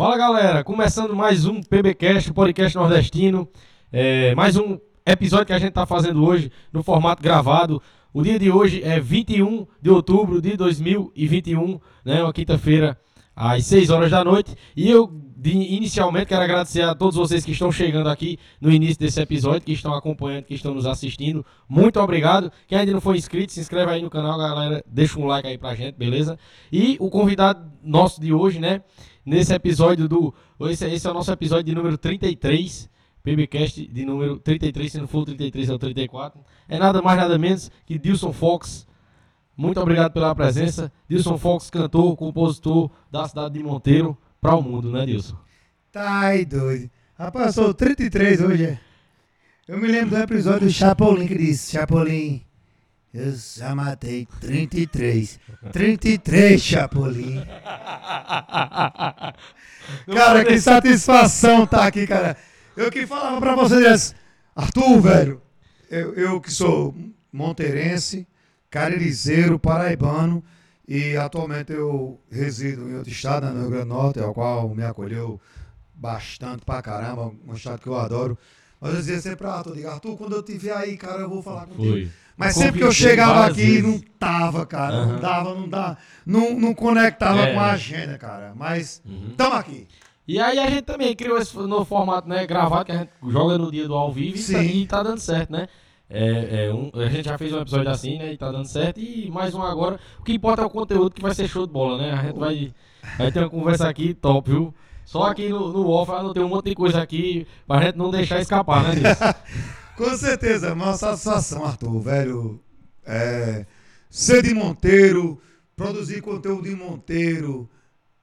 Fala galera, começando mais um PBcast, podcast nordestino. É, mais um episódio que a gente está fazendo hoje no formato gravado. O dia de hoje é 21 de outubro de 2021, né, uma quinta-feira às 6 horas da noite. E eu inicialmente quero agradecer a todos vocês que estão chegando aqui no início desse episódio, que estão acompanhando, que estão nos assistindo. Muito obrigado. Quem ainda não foi inscrito, se inscreve aí no canal, galera. Deixa um like aí pra gente, beleza? E o convidado nosso de hoje, né? Nesse episódio do. Esse, esse é o nosso episódio de número 33. PBcast de número 33, se não for o 33 é o 34. É nada mais, nada menos que Dilson Fox. Muito obrigado pela presença. Dilson Fox, cantor, compositor da cidade de Monteiro para o mundo, né, Dilson? Tá aí, doido. Rapaz, sou 33 hoje. é. Eu me lembro do episódio do Chapolin que disse: Chapolin, eu já matei 33. 33, Chapolin. Cara, que satisfação tá aqui, cara. Eu que falava pra vocês, Arthur, velho, eu, eu que sou monteirense, caririzeiro, paraibano, e atualmente eu resido em outro estado, né, no Rio Grande do Norte, ao qual me acolheu bastante pra caramba, um estado que eu adoro. Mas eu dizia sempre pra Arthur, digo, Arthur, quando eu estiver aí, cara, eu vou falar contigo. Foi. Mas sempre que eu chegava aqui, não tava, cara. Aham. Não dava, não dava. Não, não conectava É. com a agenda, cara. Mas Uhum. tamo aqui. E aí a gente também criou esse novo formato, né, gravado, que a gente joga no dia do ao vivo e tá, Sim. e tá dando certo, né? É, é um- a gente já fez um episódio assim, né, e tá dando certo, e mais um agora. O que importa é o conteúdo que vai ser show de bola, né? A gente vai, vai ter uma conversa aqui top, viu? Só aqui no, no off, não tem um monte de coisa aqui pra gente não deixar escapar, né? Com certeza, uma satisfação, Arthur, velho. É, ser de Monteiro, produzir conteúdo em Monteiro.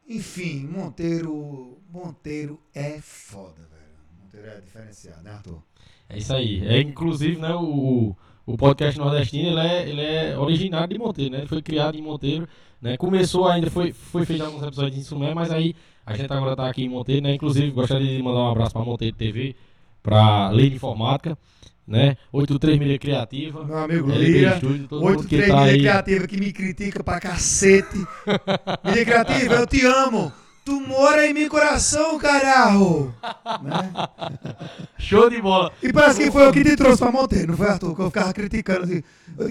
Enfim, Monteiro. Monteiro é foda, velho. Monteiro é diferenciado, né, Arthur? É isso aí. É, inclusive, né, o, o podcast nordestino, ele é, ele é originário de Monteiro, né? Ele foi criado em Monteiro, né? Começou ainda, foi, foi feito alguns episódios em Sumé, mas aí a gente agora tá aqui em Monteiro, né? Inclusive, gostaria de mandar um abraço pra Monteiro TV, pra Lei de Informática, né? 83 Milha Criativa, Meu amigo Lira. Estúdio, todo mundo que 83 tá aí. Criativa que me critica pra cacete. Mídia Criativa, eu te amo. Tu mora em meu coração, caralho. Né? Show de bola! E parece que foi eu que te trouxe pra Monteiro, não foi, Arthur? Que eu ficava criticando. Assim.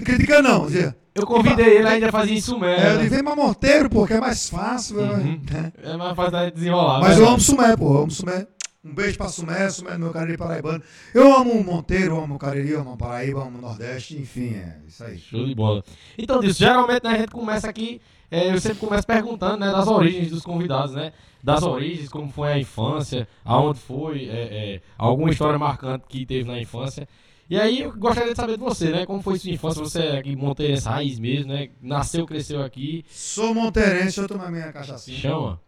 Criticando não, dizia. Eu convidei ele, ainda fazia em Sumé. É, eu disse, vem pra Monteiro, pô, que é mais fácil. Uhum. né? É mais fácil da gente desenrolar. Mas né? eu amo Sumé, pô, eu amo Sumé. Um beijo pra Sumé, Sumé é meu Cariri paraibano. Eu amo o Monteiro, amo o Cariri, amo o Paraíba, amo o Nordeste, enfim, é isso aí. Show de bola. Então, disso, geralmente né, a gente começa aqui, é, eu sempre começo perguntando né, das origens dos convidados, né? Das origens, como foi a infância, aonde foi, é, é, alguma história marcante que teve na infância. E aí eu gostaria de saber de você, né? Como foi sua infância? Você é aqui monteirense raiz mesmo, né? Nasceu, cresceu aqui. Sou monteirense, eu tomar minha cachaçinha. Chama.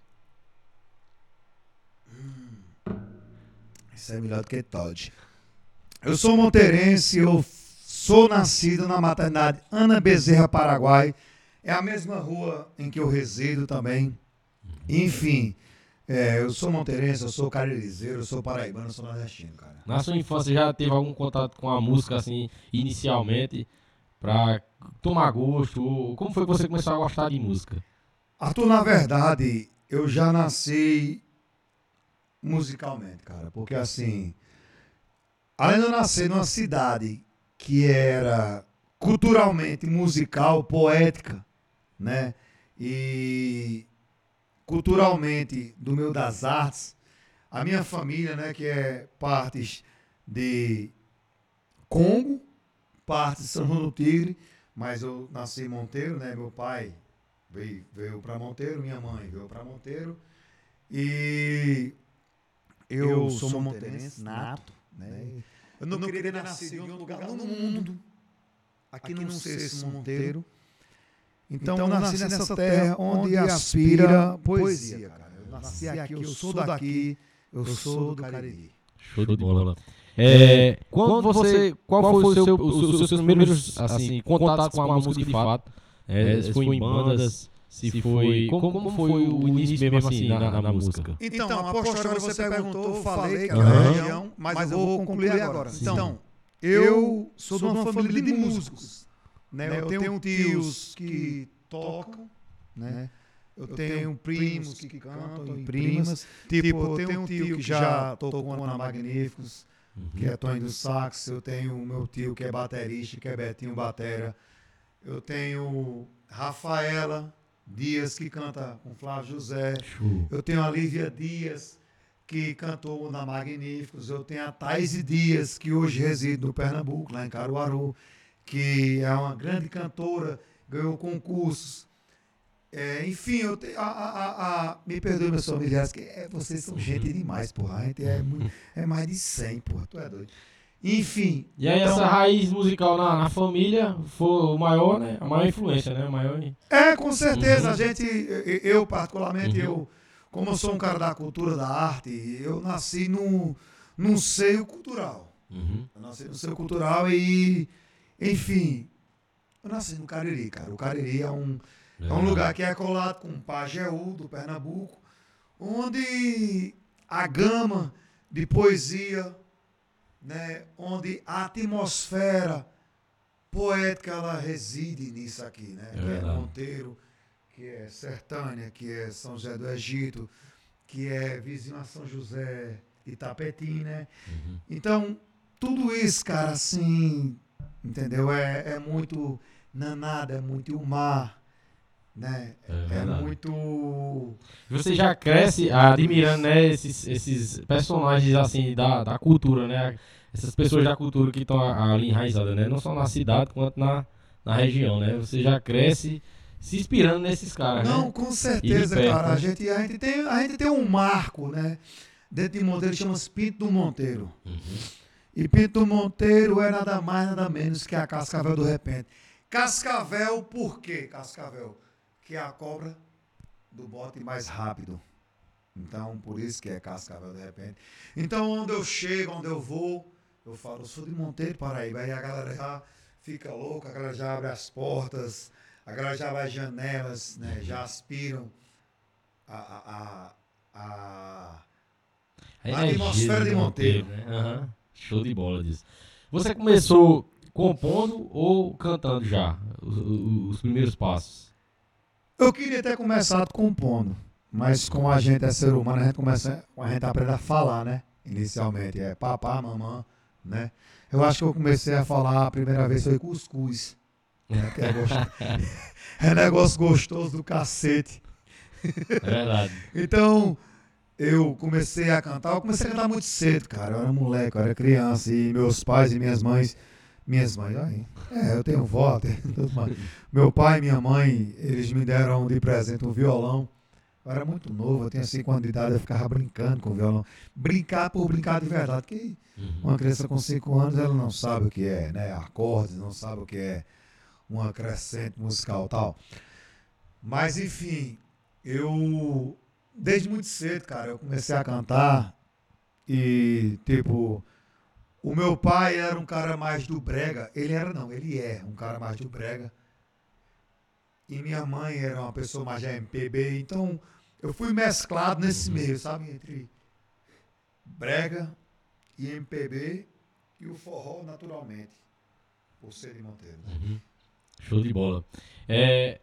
Isso é melhor do que Todd. Eu sou monteirense, eu sou nascido na maternidade Ana Bezerra, Paraguai. É a mesma rua em que eu resido também. Enfim, é, eu sou monteirense, eu sou caririzeiro, eu sou paraibano, eu sou nordestino, cara. Na sua infância já teve algum contato com a música, assim, inicialmente, pra tomar gosto? Como foi que você começou a gostar de música? Arthur, na verdade, eu já nasci musicalmente, cara, porque assim, além de eu nascer numa cidade que era culturalmente musical, poética, né? E culturalmente do meio das artes, a minha família, né, que é partes de Congo, parte de São João do Tigre, mas eu nasci em Monteiro, né? Meu pai veio, veio para Monteiro, minha mãe veio para Monteiro. E eu, sou monteirense nato, né? Eu não, queria ter nascido em outro lugar no mundo, aqui não ser esse Monteiro. Então, eu nasci nessa terra onde aspira poesia, cara. Eu nasci aqui, eu sou daqui, eu sou do Cariri. Show de bola. É, quando você, qual foi o seu, os seus primeiros assim, contatos com a música de fato? É, foi em bandas, se foi, como, como foi o início mesmo assim na, na música? Então, a postura você perguntou, eu falei que era da região, mas, eu vou concluir agora. Sim. Então, eu sou de uma família de músicos. Né? Eu tenho tios que tocam, né? Eu tenho primos que cantam e primas. Tipo, eu tenho um tio que já tocou na Magníficos, que é Tony do Sax. Eu tenho o meu tio que é baterista, que é Betinho Batera. Eu tenho Rafaela Dias, que canta com Flávio José. Show. Eu tenho a Lívia Dias, que cantou na Magníficos. Eu tenho a Thaís Dias, que hoje reside no Pernambuco, lá em Caruaru, que é uma grande cantora, ganhou concursos. É, enfim, eu te, a, a, a, me perdoe, meus familiares, que é, vocês são gente demais, porra. A gente é, muito, é mais de 100, porra. Tu é doido. Enfim. E aí então- essa raiz musical na, na família foi o maior, né? A maior influência, né? Maior... É, com certeza. Uhum. A gente, eu, particularmente, Uhum. eu, como eu sou um cara da cultura, da arte, eu nasci num, num seio cultural. Uhum. Eu nasci no seio cultural e, enfim, eu nasci no Cariri, cara. O Cariri é um, é um lugar que é colado com Pajeú, do Pernambuco, onde a gama de poesia, né, onde a atmosfera poética ela reside nisso aqui, né? É que é. Monteiro, que é Sertânia, que é São José do Egito, que é vizinho a São José Itapetim, né? Uhum. Então, tudo isso, cara, assim, entendeu? É, é muito nanada, é muito o mar, né? É É muito. Você já cresce admirando, né, esses, esses personagens, assim, da, da cultura, né? Essas pessoas da cultura que estão ali enraizadas, né? Não só na cidade, quanto na, na região, né? Você já cresce se inspirando nesses caras, Não, né? com certeza, perto, cara. né? A gente, a, gente tem, a gente tem um marco, né? Dentro de Monteiro, chama-se Pinto do Monteiro. Uhum. E Pinto do Monteiro é nada mais, nada menos que a Cascavel do Repente. Cascavel, por quê, Cascavel? Que é a cobra do bote mais rápido. Então, por isso que é Cascavel do Repente. Então, onde eu chego, onde eu vou, eu falo, eu sou de Monteiro, Paraíba. Aí a galera já fica louca, a galera já abre as portas, a galera já vai às janelas, né? Já aspiram a- a- a- a A, A atmosfera de Monteiro. né? Aham. Show de bola disso. Você começou compondo ou cantando já? Os- os primeiros passos? Eu queria ter começado compondo, mas como a gente é ser humano, a gente começa, a gente aprende a falar, né? Inicialmente, é papá, mamã, né? Eu acho que eu comecei a falar a primeira vez foi cuscuz. Né? Que é, gostoso. é negócio gostoso do cacete. É verdade. Então, eu comecei a cantar, eu comecei a cantar muito cedo, cara. Eu era moleque, eu era criança, e meus pais e minhas mães, minhas mães, aí, é, eu tenho vó, tenho tudo mais. Meu pai e minha mãe, eles me deram de presente um violão. Eu era muito novo, eu tinha 5 anos de idade, eu ficava brincando com o violão. Brincar por brincar de verdade, porque Uhum. uma criança com 5 anos, ela não sabe o que é, né, acordes, não sabe o que é uma crescente musical e tal. Mas, enfim, eu, desde muito cedo, cara, eu comecei a cantar e, tipo, o meu pai era um cara mais do brega, ele era não, ele é um cara mais do brega, e minha mãe era uma pessoa mais da MPB, então eu fui mesclado nesse meio, sabe, entre brega e MPB e o forró naturalmente, por ser de Monteiro. Uhum. Show de bola. É,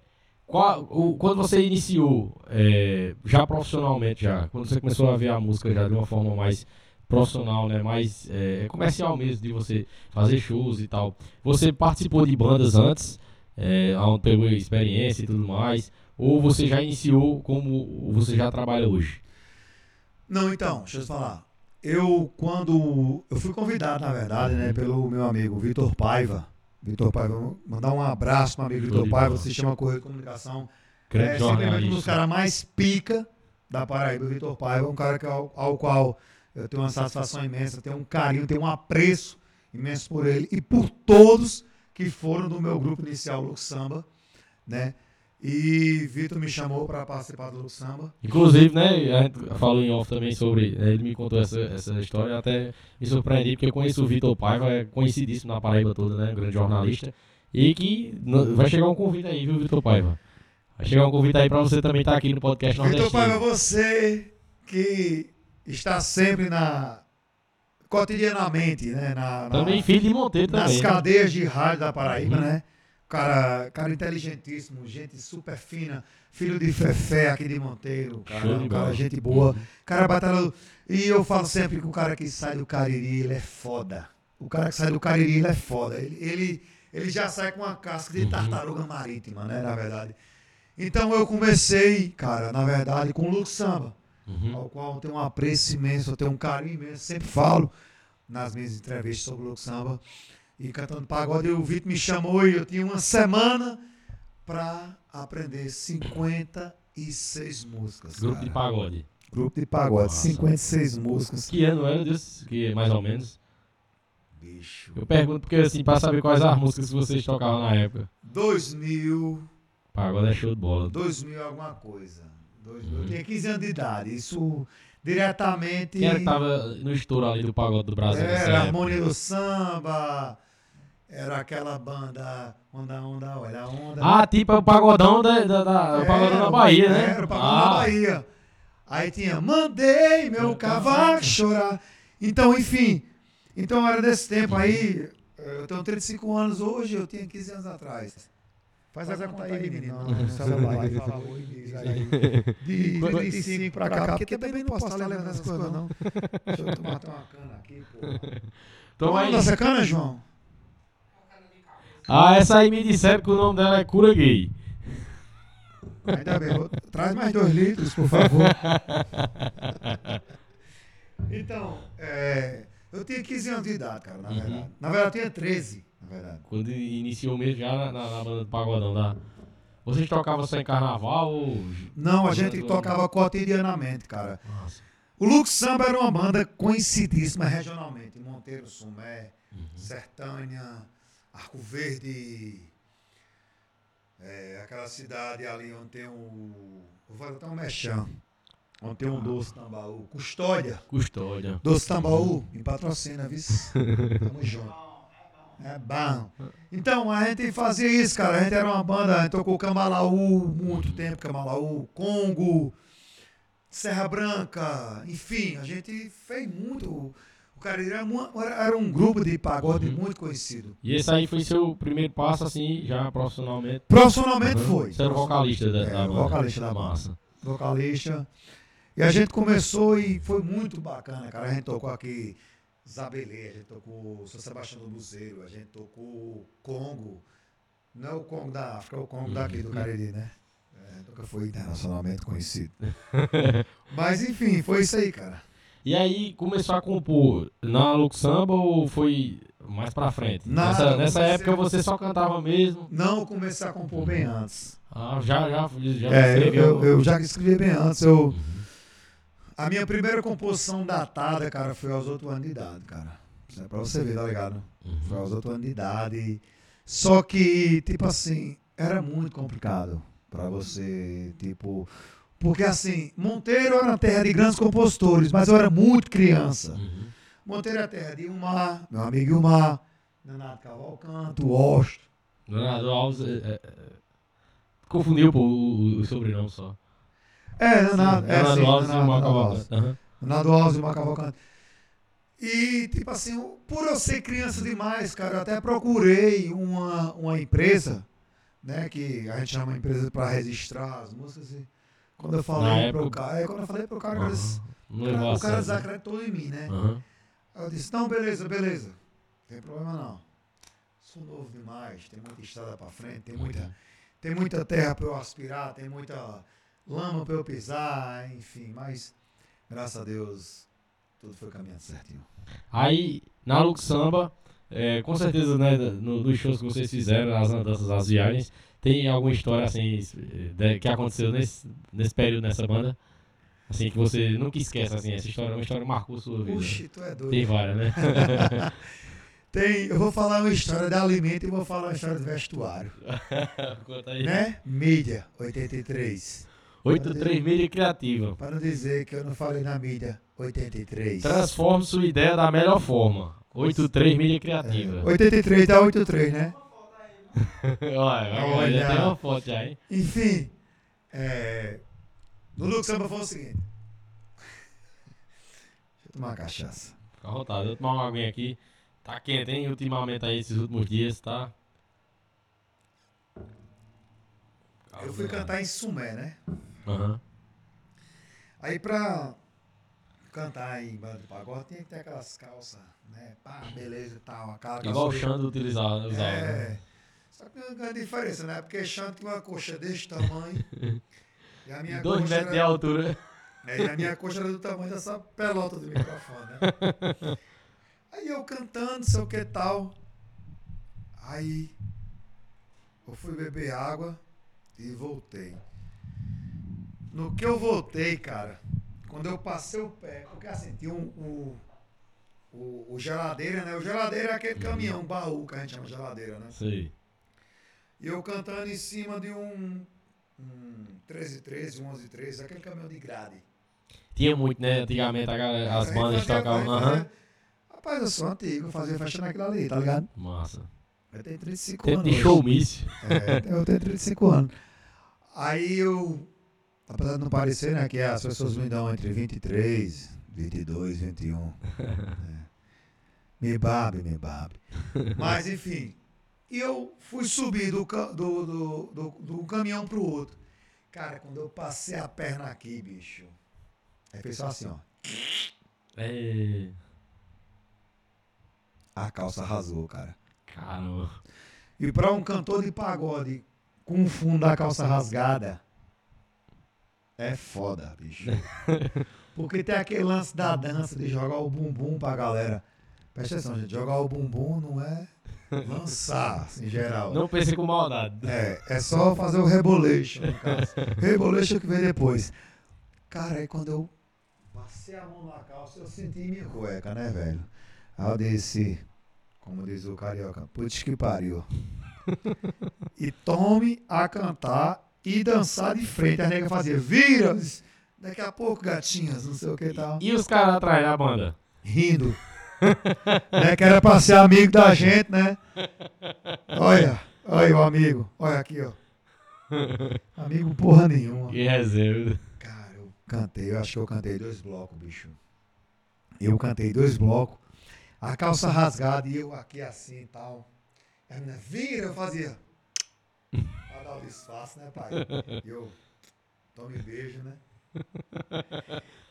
qual- o- quando você iniciou, é, já profissionalmente, já, quando você começou a ver a música já de uma forma mais profissional, né, mais é, comercial mesmo, de você fazer shows e tal, você participou de bandas antes, é, onde pegou experiência e tudo mais, ou você já iniciou como você já trabalha hoje? Não, então, deixa eu te falar. Eu, quando. Eu fui convidado, na verdade, né, pelo meu amigo Vitor Paiva. Vitor Paiva, mandar um abraço para meu amigo Vitor Paiva, se chama Correio de Comunicação. Grande é simplesmente um dos caras mais pica da Paraíba, o Vitor Paiva, um cara que, ao, ao qual eu tenho uma satisfação imensa, tenho um carinho, tenho um apreço imenso por ele e por todos que foram do meu grupo inicial, Lux Samba, né? E Vitor me chamou para participar do Lux Samba. Inclusive, né, a gente falou em off também sobre, né, ele me contou essa, essa história, até me surpreendi, porque eu conheço o Vitor Paiva, é conhecidíssimo na Paraíba toda, né, um grande jornalista, e que vai chegar um convite aí, viu, Vitor Paiva? Vai chegar um convite aí pra você também estar aqui no podcast Vitor nordestino. Paiva, você que está sempre na cotidianamente, né, na, na- Também filho de Monteiro nas também. né? cadeias de rádio da Paraíba, Uhum. né? Cara, cara inteligentíssimo, gente super fina, filho de Fefé aqui de Monteiro, cara, um cara gente boa, cara batalhador. E eu falo sempre que o cara que sai do Cariri, ele é foda. O cara que sai do Cariri, ele é foda. Ele, ele, ele já sai com uma casca de Uhum. tartaruga marítima, né, na verdade. Então eu comecei, cara, na verdade, com o Luke Samba Uhum. ao qual eu tenho um apreço imenso, eu tenho um carinho imenso, sempre falo nas minhas entrevistas sobre o Luke Samba e cantando pagode. O Vitor me chamou e eu tinha uma semana para aprender 56 músicas. Grupo cara. de pagode. Grupo de pagode, Nossa. 56 músicas. Que ano era, Deus? Que mais ou menos. Bicho. Eu pergunto porque assim, pra saber quais as músicas que vocês tocavam na época. 2000, Pagode é show de bola. 2000 alguma coisa. 2000. Eu tinha 15 anos de idade. Isso diretamente. Quem era que tava no estouro ali do pagode do Brasil? nessa Era? Harmonia do Samba, era aquela banda Onda, Onda, Olha Onda. Ah, tipo é o pagodão da, da, da- o pagodão da Bahia, né? Era o pagodão ah, da Bahia. Aí tinha Mandei meu cavaco chorar. Então, enfim. Então era desse tempo aí. Eu tenho 35 anos hoje, eu tinha 15 anos atrás. Faz a conta aí, menino. Não, não aí, por favor, e diz aí. De 35 pra cá, porque também não posso estar lembrando essas coisas, não. Deixa eu tomar uma cana aqui, pô. Toma aí. Nossa cana, João? Ah, essa aí me disseram que o nome dela é Cura Gay. Ainda bem. vou- Traz mais dois litros, por favor. Então, é, eu tinha 15 anos de idade, cara, na Uhum. verdade. Na verdade, eu tinha 13, na verdade. Quando iniciou mesmo já na, na- na banda do pagodão da. Vocês tocavam só em carnaval ou. Não, a gente tocava cotidianamente, cara. Nossa. O Lux Samba era uma banda conhecidíssima regionalmente. Monteiro, Sumé, Sertânia, Arco Verde, é, aquela cidade ali onde tem o. Vou fazer até um mexão. Onde tem um doce tambaú. Custódia. Custódia. Doce Tambaú, me patrocina, viu? Tamo junto. É bom. Então, a gente fazia isso, cara. A gente era uma banda, a gente tocou Camalaú muito tempo, Camalaú, Congo, Serra Branca, enfim, a gente fez muito. O Cariri era, era- um grupo de pagode Uhum. muito conhecido. E esse aí foi seu primeiro passo, assim, já profissionalmente. Profissionalmente foi. Você era vocalista da, É, da banda. vocalista da. Massa. vocalista. E a gente começou e foi muito bacana, cara. A gente tocou aqui Zabelê, a gente tocou São Sebastião do Buzeiro, a gente tocou Congo. Não é o Congo da África, é o Congo daqui do Cariri, né? É, nunca foi internacionalmente conhecido. Mas enfim, foi isso aí, cara. E aí começou a compor na Lux Samba ou foi mais pra frente? Nessa nessa época você só cantava mesmo? Não eu comecei a compor bem antes. Ah, já, já, já É, eu, escreveu? eu, eu já escrevi bem antes. Eu, Uhum. A minha primeira composição datada, cara, foi aos 8 anos de idade, cara. Isso é pra você ver, tá ligado? Foi Uhum. aos 8 anos de idade. Só que, tipo assim, era muito complicado pra você, tipo. Porque assim, Monteiro era uma terra de grandes compositores, mas eu era muito criança. Uhum. Monteiro é terra de Ilmar, meu amigo Ilmar, Leonardo Cavalcanto, Osto. Leonardo Alves é, é, é, confundiu pô, o, o sobrenome só. É, é, Leonardo sim, Alves e Alves. Cavalcante. Leonardo Alves e Ilmar Cavalcanto. E, tipo assim, por eu ser criança demais, cara, eu até procurei uma, uma empresa, né, que a gente chama empresa para registrar as músicas. E quando eu falei pro época- cara, é, quando eu falei pro cara, o cara o cara, o desacreditou em mim, né? Aí eu disse, não, beleza, beleza. Não tem problema não. Sou novo demais, tem muita estrada para frente, tem muita, tem muita terra para eu aspirar, tem muita lama para eu pisar, enfim, mas graças a Deus tudo foi caminhando certinho. Aí, na Lux Samba, é, com certeza, né, no, nos shows que vocês fizeram, as andanças, as viagens, tem alguma história, assim, de- que aconteceu nesse, nesse período nessa banda? Assim, que você nunca esquece, assim, essa história, uma história que marcou sua vida. Puxa, tu é doido. Tem várias, né? Tem, eu vou falar uma história de alimento e vou falar uma história de vestuário, Conta aí. né? Mídia, 83. 83 mídia criativa. Para não dizer que eu não falei na mídia, 83. Transforme sua ideia da melhor forma. 83 mídia criativa. 83 dá 83, né? Olha, olha, Olha. tem uma foto hein? Enfim, é, no Lux Samba foi o seguinte. Deixa eu tomar uma cachaça. Fica à vontade. Eu tomar uma aguinha aqui. Tá quente, hein? Ultimamente aí, esses últimos dias, tá? Eu fui cantar em Sumé, né? Aham. Aí pra cantar em banda de pagode tinha que ter aquelas calças, né? Pá, beleza e tal. Aquela Igual o Xando utilizava, usava. né? É. Só que tem uma grande diferença, né? Porque Xande tinha uma coxa desse tamanho. e a minha Dois coxa metros de era, altura. é, e a minha coxa era do tamanho dessa pelota do microfone, né? Aí eu cantando, sei o que tal. Aí eu fui beber água e voltei. No que eu voltei, cara, quando eu passei o pé, porque assim, tinha um, o, o, o geladeira, né? O geladeira é aquele caminhão, baú que a gente chama de geladeira, né? Sei. E eu cantando em cima de um, um 1313, um 1113, aquele caminhão de grade. Tinha muito, né? Antigamente galera- as bandas tocavam. aí Aham. fazia- Rapaz, eu sou antigo, eu fazia festa naquilo ali, tá ligado? Massa. Eu tenho 35 Tempo anos. de hoje. showmício. É, eu tenho 35 anos. Aí eu. Apesar de não parecer, né? Que as pessoas me dão entre 23, 22, 21. É. Me babe, me babe. Mas enfim. E eu fui subir do, do, do, do, do caminhão pro outro. Cara, quando eu passei a perna aqui, bicho. Aí fez só assim, ó. É. A calça arrasou, cara. Caramba. E pra um cantor de pagode com o fundo da calça rasgada, é foda, bicho. Porque tem aquele lance da dança de jogar o bumbum pra galera. Presta atenção, gente. Jogar o bumbum não é lançar, assim, em geral. Não pense com maldade. É, é só fazer o rebolation, no caso. Rebolation que vem depois. Cara, aí quando eu passei a mão na calça, eu senti minha cueca, né, velho? Aí eu disse, como diz o carioca, putz que pariu. e tome a cantar e dançar de frente. A nega fazia, vira! Daqui a pouco, gatinhas, não sei o que e tal. E os caras atrás da banda? Rindo. né, que era pra ser amigo da gente, né? Olha, olha o amigo. Olha aqui, ó. Amigo porra nenhuma. Que reserva. Cara, eu cantei, eu acho que eu cantei dois blocos, bicho. Eu cantei dois blocos, a calça rasgada e eu aqui assim e tal. A menina, vira, eu fazia. Dar o disfarce, né, pai? Eu, tome beijo, né?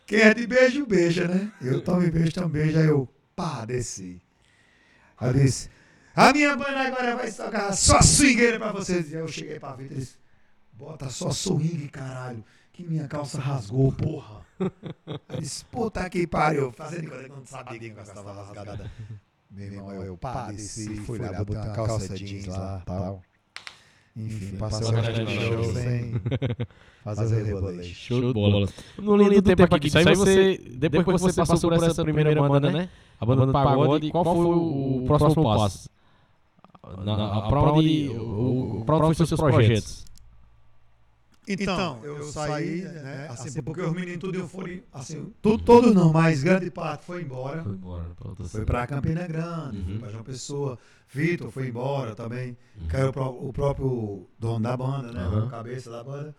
Quem é de beijo, beija, né? Eu tome beijo, tome beijo, aí eu, pá, desci. Aí eu disse, a minha banda agora vai tocar só swingueira pra vocês. E aí eu cheguei pra vida e disse, bota só swing, caralho. Que minha calça rasgou, porra. Aí eu disse, puta que pariu. Fazendo conta que eu não sabia que a calça tava rasgada. Meu irmão, eu pá, desci, fui lá, botei uma calça jeans lá, tal. Enfim, passou o a noite show no show. sem fazer o reboleixo. Show de bola. No lindo tempo aqui disso aí, você, depois que você passou por essa primeira banda, né? A banda do pagode, qual foi o próximo passo? Na, na, pra onde, o, o- pra onde foi seus projetos? Então, eu saí, né? Assim, porque os meninos tudo foram, assim, tudo, todos não, mas grande parte foi embora. Foi embora Foi pra Campina Grande, foi Uhum. pra João Pessoa. Vitor foi embora também, Uhum. que era o, o próprio dono da banda, né? Aham. O cabeça da banda.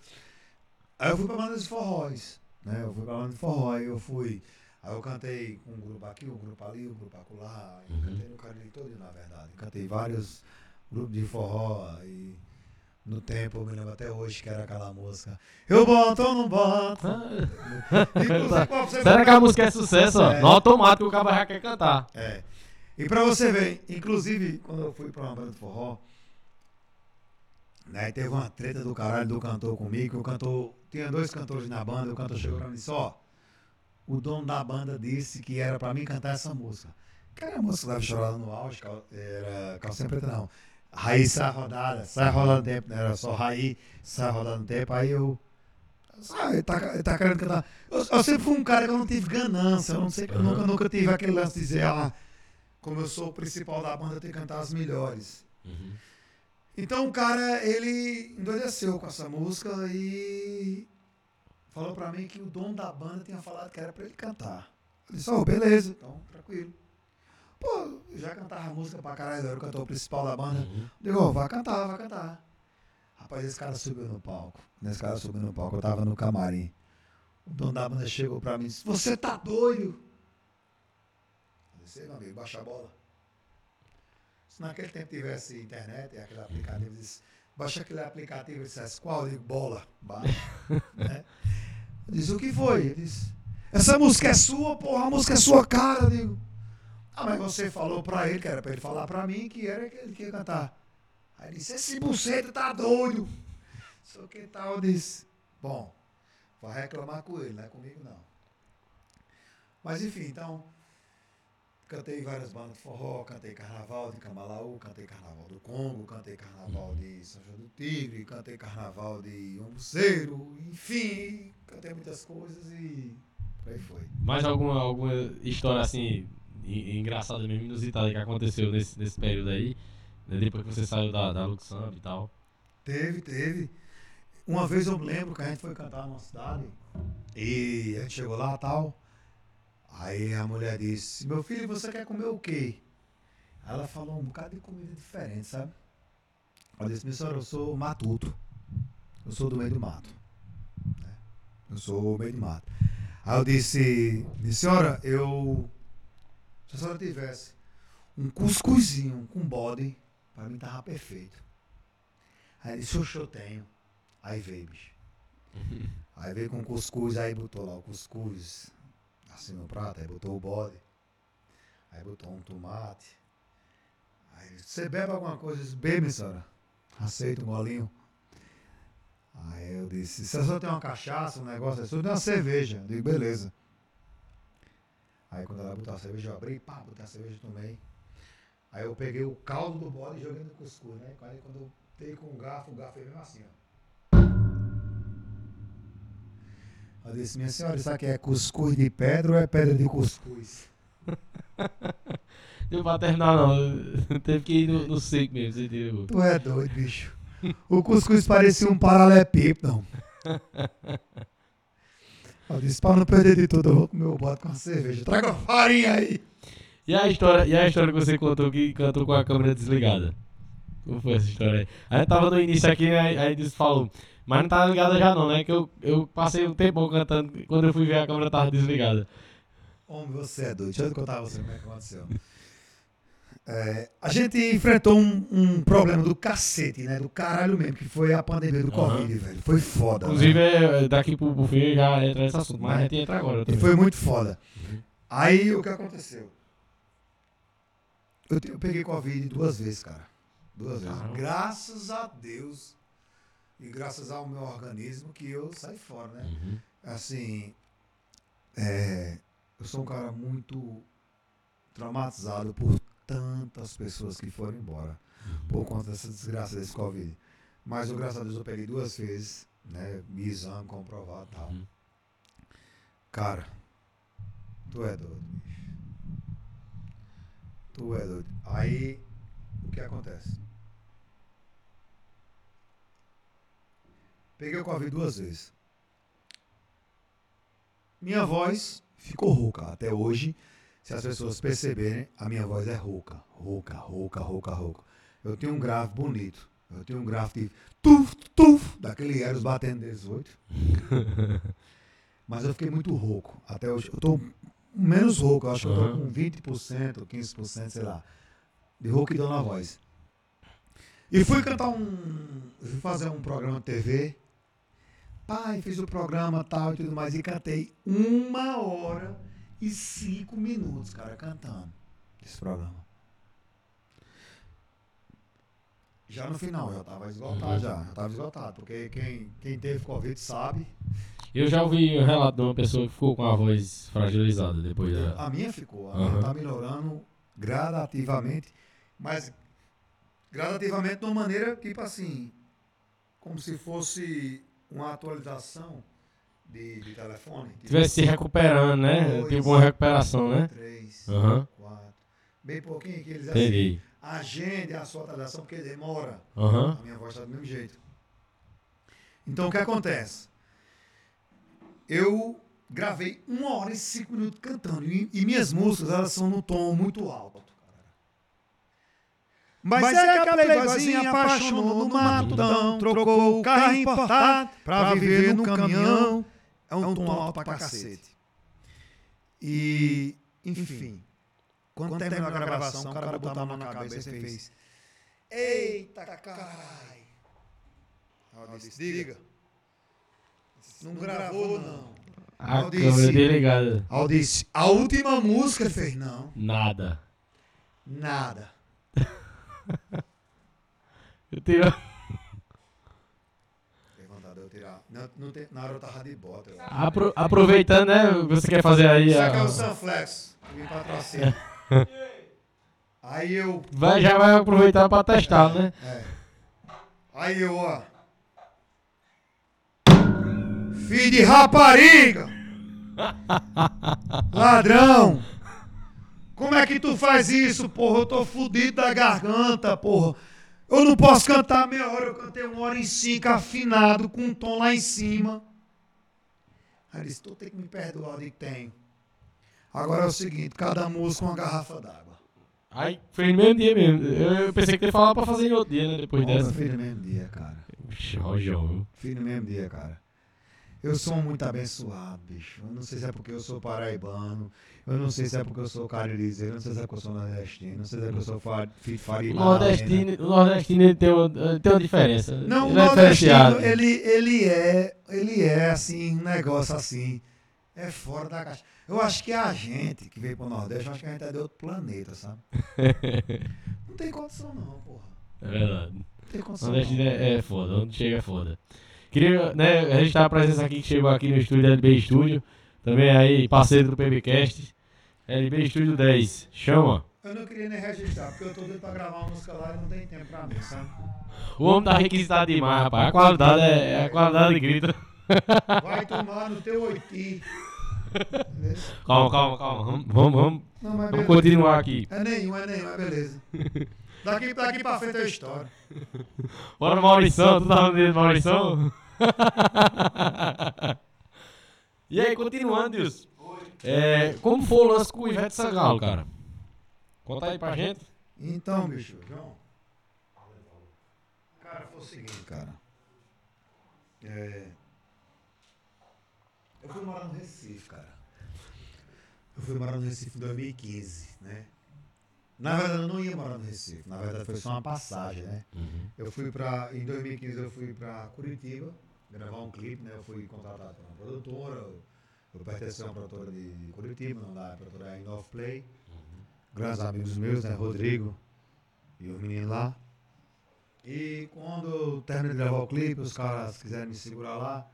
Aí eu fui pra banda de forróis, né? Eu fui pra banda de forró, aí eu fui. Aí eu cantei com um grupo aqui, um grupo ali, um grupo acolá. Eu Uhum. Cantei no Cariri todo, na verdade. Cantei vários grupos de forró e no tempo, eu me lembro até hoje que era aquela música. Eu boto ou não boto? Inclusive, pra você Será que a música é sucesso? É. No automático o cara já quer cantar. É. E pra você ver, inclusive, quando eu fui pra uma banda de forró, né, teve uma treta do caralho do cantor comigo, que o cantor, tinha dois cantores na banda, o cantor chegou pra mim e disse, ó, o dono da banda disse que era pra mim cantar essa música. Que era a música da chorada no auge, era calcinha preta não. Raí sai rodada, sai rodada no tempo, não era só Raí, sai rodada no tempo, aí eu. Ah, ele tá, ele tá querendo cantar. Eu, eu sempre fui um cara que eu não tive ganância, eu não sei, eu nunca, nunca tive aquele lance de dizer, ah, como eu sou o principal da banda, eu tenho que cantar as melhores. Então o cara, ele endoideceu com essa música e falou pra mim que o dono da banda tinha falado que era pra ele cantar. Eu disse, oh, beleza, então, tranquilo. Pô, eu já cantava música pra caralho, era o cantor principal da banda. Uhum. Digo, vai cantar, vai cantar. Rapaz, esse cara subiu no palco. Esse cara subiu no palco, eu tava no camarim. O dono da banda chegou pra mim e disse, você tá doido? Eu disse, "Ei, meu amigo, baixa a bola. Se naquele tempo tivesse internet, e aquele aplicativo, disse, Baixa aquele aplicativo e disse, qual? Eu digo, bola. Baixa. né? Eu disse, o que foi? Ele disse, essa música é sua, porra, a música é sua cara. Eu digo, ah, mas você falou pra ele, que era pra ele falar pra mim, que era que ele queria cantar. Aí ele disse, esse buceta tá doido. Só que tal, eu disse, bom, vai reclamar com ele, não é comigo não. Mas enfim, então, cantei várias bandas de forró, cantei carnaval de Camalaú, cantei carnaval do Congo, cantei carnaval de São João do Tigre, cantei carnaval de Umbuceiro, enfim, cantei muitas coisas e aí foi. Mais alguma, alguma história assim, engraçada mesmo, inusitada que aconteceu nesse, nesse período aí, né, depois que você saiu da, da Luxamp e tal? Teve, teve. Uma vez eu me lembro que a gente foi cantar numa cidade e a gente chegou lá tal. Aí a mulher disse: Meu filho, você quer comer o quê? Ela falou um bocado de comida diferente, sabe? Ela disse: Minha senhora, eu sou matuto. Eu sou do meio do mato. Né? Eu sou meio do mato. Aí eu disse: Minha senhora, eu. Se a senhora tivesse um cuscuzinho com bode, para mim tava perfeito. Aí ele disse: eu tenho. Aí veio, bicho. Aí veio com cuscuz, aí botou lá o cuscuz assim no prato, aí botou o bode, aí botou um tomate. Aí você bebe alguma coisa? Eu disse, bebe, senhora. Aceita um golinho. Aí eu disse, se a senhora tem uma cachaça, um negócio, a senhora tem uma cerveja. Eu digo, beleza. Aí quando ela botou a cerveja, eu abri, pá, botei a cerveja, tomei. Aí eu peguei o caldo do bode e joguei no cuscuz, né? Aí quando eu dei com o garfo, o garfo foi mesmo assim, ó. Eu disse, minha senhora, isso aqui é cuscuz de pedra ou é pedra de cuscuz? Deu pra terminar não, teve que ir no, no seco mesmo, você entendeu? Tu é doido, bicho. O cuscuz parecia um paralelepípedo. Eu disse, pra não perder de tudo, eu vou comer o bote com a cerveja. Traga a farinha aí. E a história, e a história que você contou que cantou com a câmera desligada? Como foi essa história aí? A gente tava no início aqui, né? Aí eles falou, mas não tá ligada já não, né? Que eu, eu passei um tempo cantando, quando eu fui ver a câmera tava desligada. Homem, você é doido. Deixa eu contar você como é que aconteceu. É, a gente enfrentou um, um, problema do cacete, né? Do caralho mesmo, que foi a pandemia do Covid, uhum. velho. Foi foda. Inclusive, né? É, daqui pro, fim já entra nesse assunto, mas a gente entra agora. E foi muito foda. Uhum. Aí o que aconteceu? Eu, eu, peguei Covid duas vezes, cara. Duas vezes. Graças a Deus e graças ao meu organismo que eu saí fora, né? Uhum. Assim, é, eu sou um cara muito traumatizado por tantas pessoas que foram embora por conta dessa desgraça desse Covid. Mas eu, graças a Deus, eu peguei duas vezes, né? Exame comprovado e tal. Uhum. Cara, tu é doido, bicho. Tu é doido. Aí, o que acontece? Peguei o Covid duas vezes. Minha voz ficou rouca. Até hoje, se as pessoas perceberem, a minha voz é rouca. Rouca, rouca, rouca, rouca. Eu tenho um grave bonito. Eu tenho um grave de tuf, tuf, daquele Eros batendo 18. Mas eu fiquei muito rouco. Até hoje. Eu tô menos rouco. Eu acho que eu tô com 20%, 15%, sei lá. De rouquidão na voz. E fui cantar um. Fui fazer um programa de TV Pai, fiz o programa tal e tudo mais. E cantei uma hora e cinco minutos, cara, cantando esse programa. Já no final, já estava esgotado, uhum. já. Já estava esgotado. Porque quem, quem teve Covid sabe. Eu já ouvi um relato de uma pessoa que ficou com a voz fragilizada depois da. A minha ficou. A uhum. minha tá melhorando gradativamente. Mas gradativamente de uma maneira, tipo assim, como se fosse uma atualização de, de telefone. Tivesse se recuperando, né? Dois, tipo uma recuperação, né? Três, uhum. quatro. Bem pouquinho que eles Entendi. assim, agende a sua atualização porque demora. Uhum. A minha voz está do mesmo jeito. Então o que acontece? Eu gravei uma hora e cinco minutos cantando. E, e minhas músicas elas são no tom muito alto. Mas, Mas é que a playboyzinha apaixonou no matudão, trocou o carro importado pra viver no caminhão. É um tom alto pra cacete. E, enfim, quando terminou a gravação, o cara botou a mão na cabeça e fez: Eita, carai! Ela disse, diga. Não gravou, não. A Eu câmera desligada. Ela disse, a última música, fez, não, Nada. nada. Eu tiro... Tem vontade de eu tirar. Não, não tem, na hora eu tava de bota. Apro- Aproveitando, né? Você quer fazer aí Isso aqui é o Sunflex, me patrocina. Aí eu. Vai, já vai aproveitar pra testar, né? É. Aí eu, ó. Filho de rapariga! Ladrão! Como é que tu faz isso, porra? Eu tô fudido da garganta, porra. Eu não posso cantar meia hora, eu cantei uma hora em cinco, afinado, com um tom lá em cima. Aí ele disse, tu tem que me perdoar, eu digo, tenho. Agora é o seguinte, cada música uma garrafa d'água. Aí, foi no mesmo dia mesmo. Eu pensei que ele ia falar pra fazer em outro dia, né? Depois meu dessa. filho, no mesmo dia, cara. Vixe, Rojão, viu? Filho, no mesmo dia, cara. Eu sou muito abençoado, bicho. Eu não sei se é porque eu sou paraibano. Eu não sei se é porque eu sou caririzeiro. Eu não sei se é porque eu sou nordestino. Eu não sei se é porque eu sou fa- filho de O farinha. nordestino, o nordestino tem, uma, tem uma diferença. Não, o ele é diferenciado. nordestino, ele, ele é, ele é assim, um negócio assim, é fora da caixa. Eu acho que a gente que veio pro Nordeste, eu acho que a gente é de outro planeta, sabe? Não tem condição não, porra. É verdade. Não tem O condição nordestino não. é, é foda, onde chega é foda. Queria, né, registrar a presença aqui que chegou aqui no estúdio LB Studio. Também aí, parceiro do PBcast. LB Studio 10. Chama. Eu não queria nem registrar, porque eu tô doido pra gravar uma música lá e não tem tempo pra mim, sabe? O homem tá requisitado demais, rapaz. A qualidade é, a qualidade grita. Vai tomar no teu oiti. Calma, calma, calma. Vamos, vamos, vamos, Não, vamos continuar aqui. É nenhum, é nenhum, é beleza. Daqui, daqui pra frente é história. Bora, Maurição. Tu tá falando dele, Maurição? e aí, continuando, Deus. É, como foi o lance com o Ivete Sangalo, cara? Conta aí pra gente. Então, bicho, João. Cara, foi o seguinte, cara. É, Eu fui morar no Recife, cara. Eu fui morar no Recife em 2015, né? Na verdade, eu não ia morar no Recife. Na verdade, foi só uma passagem, né? Eu fui pra. Em 2015, eu fui pra Curitiba gravar um clipe, né? Eu fui contratado por uma produtora. Eu, eu pertenço a uma produtora de, Curitiba, não dá, a produtora é Inoff Play. Grandes amigos meus, né? Rodrigo e os meninos lá. E quando eu terminei de gravar o clipe, os caras quiserem me segurar lá.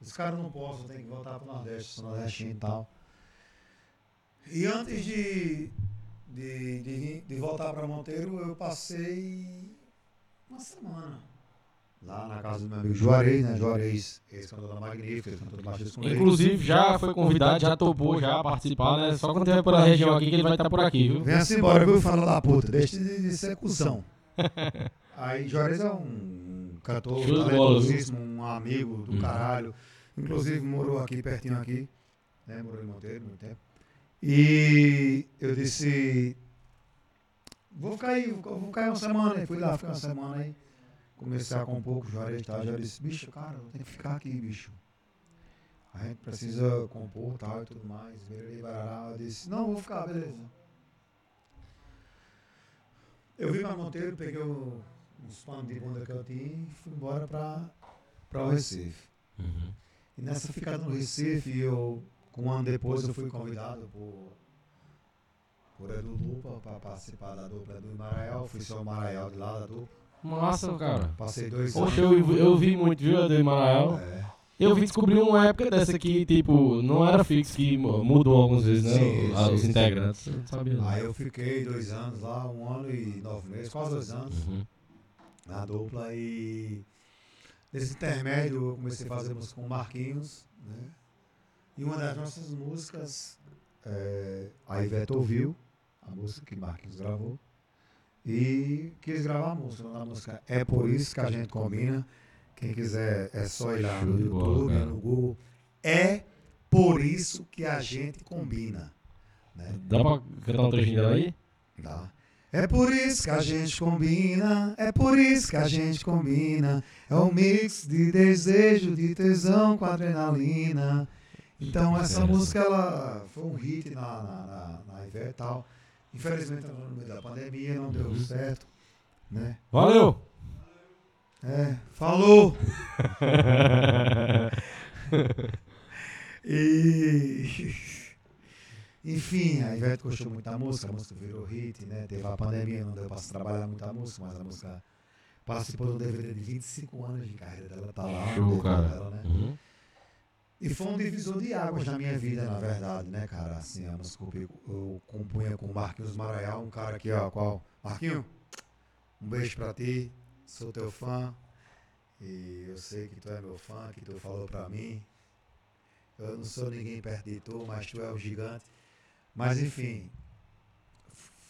Os caras não posso, tenho que voltar pro Nordeste, sou nordestino e tal. E antes de, de, de, de voltar para Monteiro, eu passei uma semana lá na casa do meu amigo Juarez, né? Juarez, ex-cantor da Magnífica, ex-cantor do com. Inclusive, já foi convidado, já topou já participar, né? Só quando tiver pela região aqui que ele vai estar por aqui, viu? Venha-se embora, viu, fala da puta, deixa de, de. Aí Juarez é um cantor talentosíssimo, um amigo do Uhum. caralho. Inclusive morou aqui pertinho aqui, né? Morou em Monteiro muito tempo. E eu disse, vou ficar aí, vou ficar aí uma semana aí. Fui lá, ficar uma semana aí. Comecei a compor com o Juarez e tal. Já disse, bicho, cara, eu tenho que ficar aqui, bicho. A gente precisa compor tal e tudo mais. Eu disse, não, vou ficar, beleza. Eu vim para Monteiro, peguei o- uns panos de bunda que eu tinha e fui embora para o Recife. Uhum. E nessa ficada no Recife, eu, um ano depois, eu fui convidado por, por Edu Lupa para participar da dupla do Maraial. Fui só o Maraial de lá da dupla. Massa, cara. Passei dois Poxa, anos. eu, eu vi muito, viu, do Marael. É, Eu vi descobrir uma época dessa que, tipo, não era fixo, que mu- mudou algumas vezes, né? Sim, os, sim, os sim. integrantes. Eu não sabia. não. Aí eu fiquei dois anos lá, um ano e nove meses, quase dois anos. Uhum. na dupla e nesse intermédio eu comecei a fazer música com o Marquinhos, né? E uma das nossas músicas, é, a Ivete ouviu a música que Marquinhos gravou e quis gravar a música. A música é por isso que a gente combina. Quem quiser é só ir lá no bola, YouTube, cara. no Google. É por isso que a gente combina. Né? Dá pra cantar um trechinho dela aí? Dá. É por isso que a gente combina, é por isso que a gente combina. É um mix de desejo, de tesão com adrenalina. Então essa Interessante. música ela foi um hit na, na, na, na Ivete e tal. Infelizmente ela no meio da pandemia não deu Uhum. certo. Né? Valeu! É, falou! e. Enfim, a Ivete gostou muito da música, a música virou hit, né? Teve a pandemia, não deu para trabalhar muito a música, mas a música participou do DVD de 25 anos de carreira dela, tá lá. Show, cara. Dela, né? Uhum. E foi um divisor de águas na minha vida, na verdade, né, cara? Assim, a música eu, eu compunha com o Marquinhos Maraial, um cara aqui, ó, qual? Marquinho, um beijo pra ti, sou teu fã. E eu sei que tu é meu fã, que tu falou pra mim. Eu não sou ninguém perto de tu, mas tu é o gigante. Mas enfim,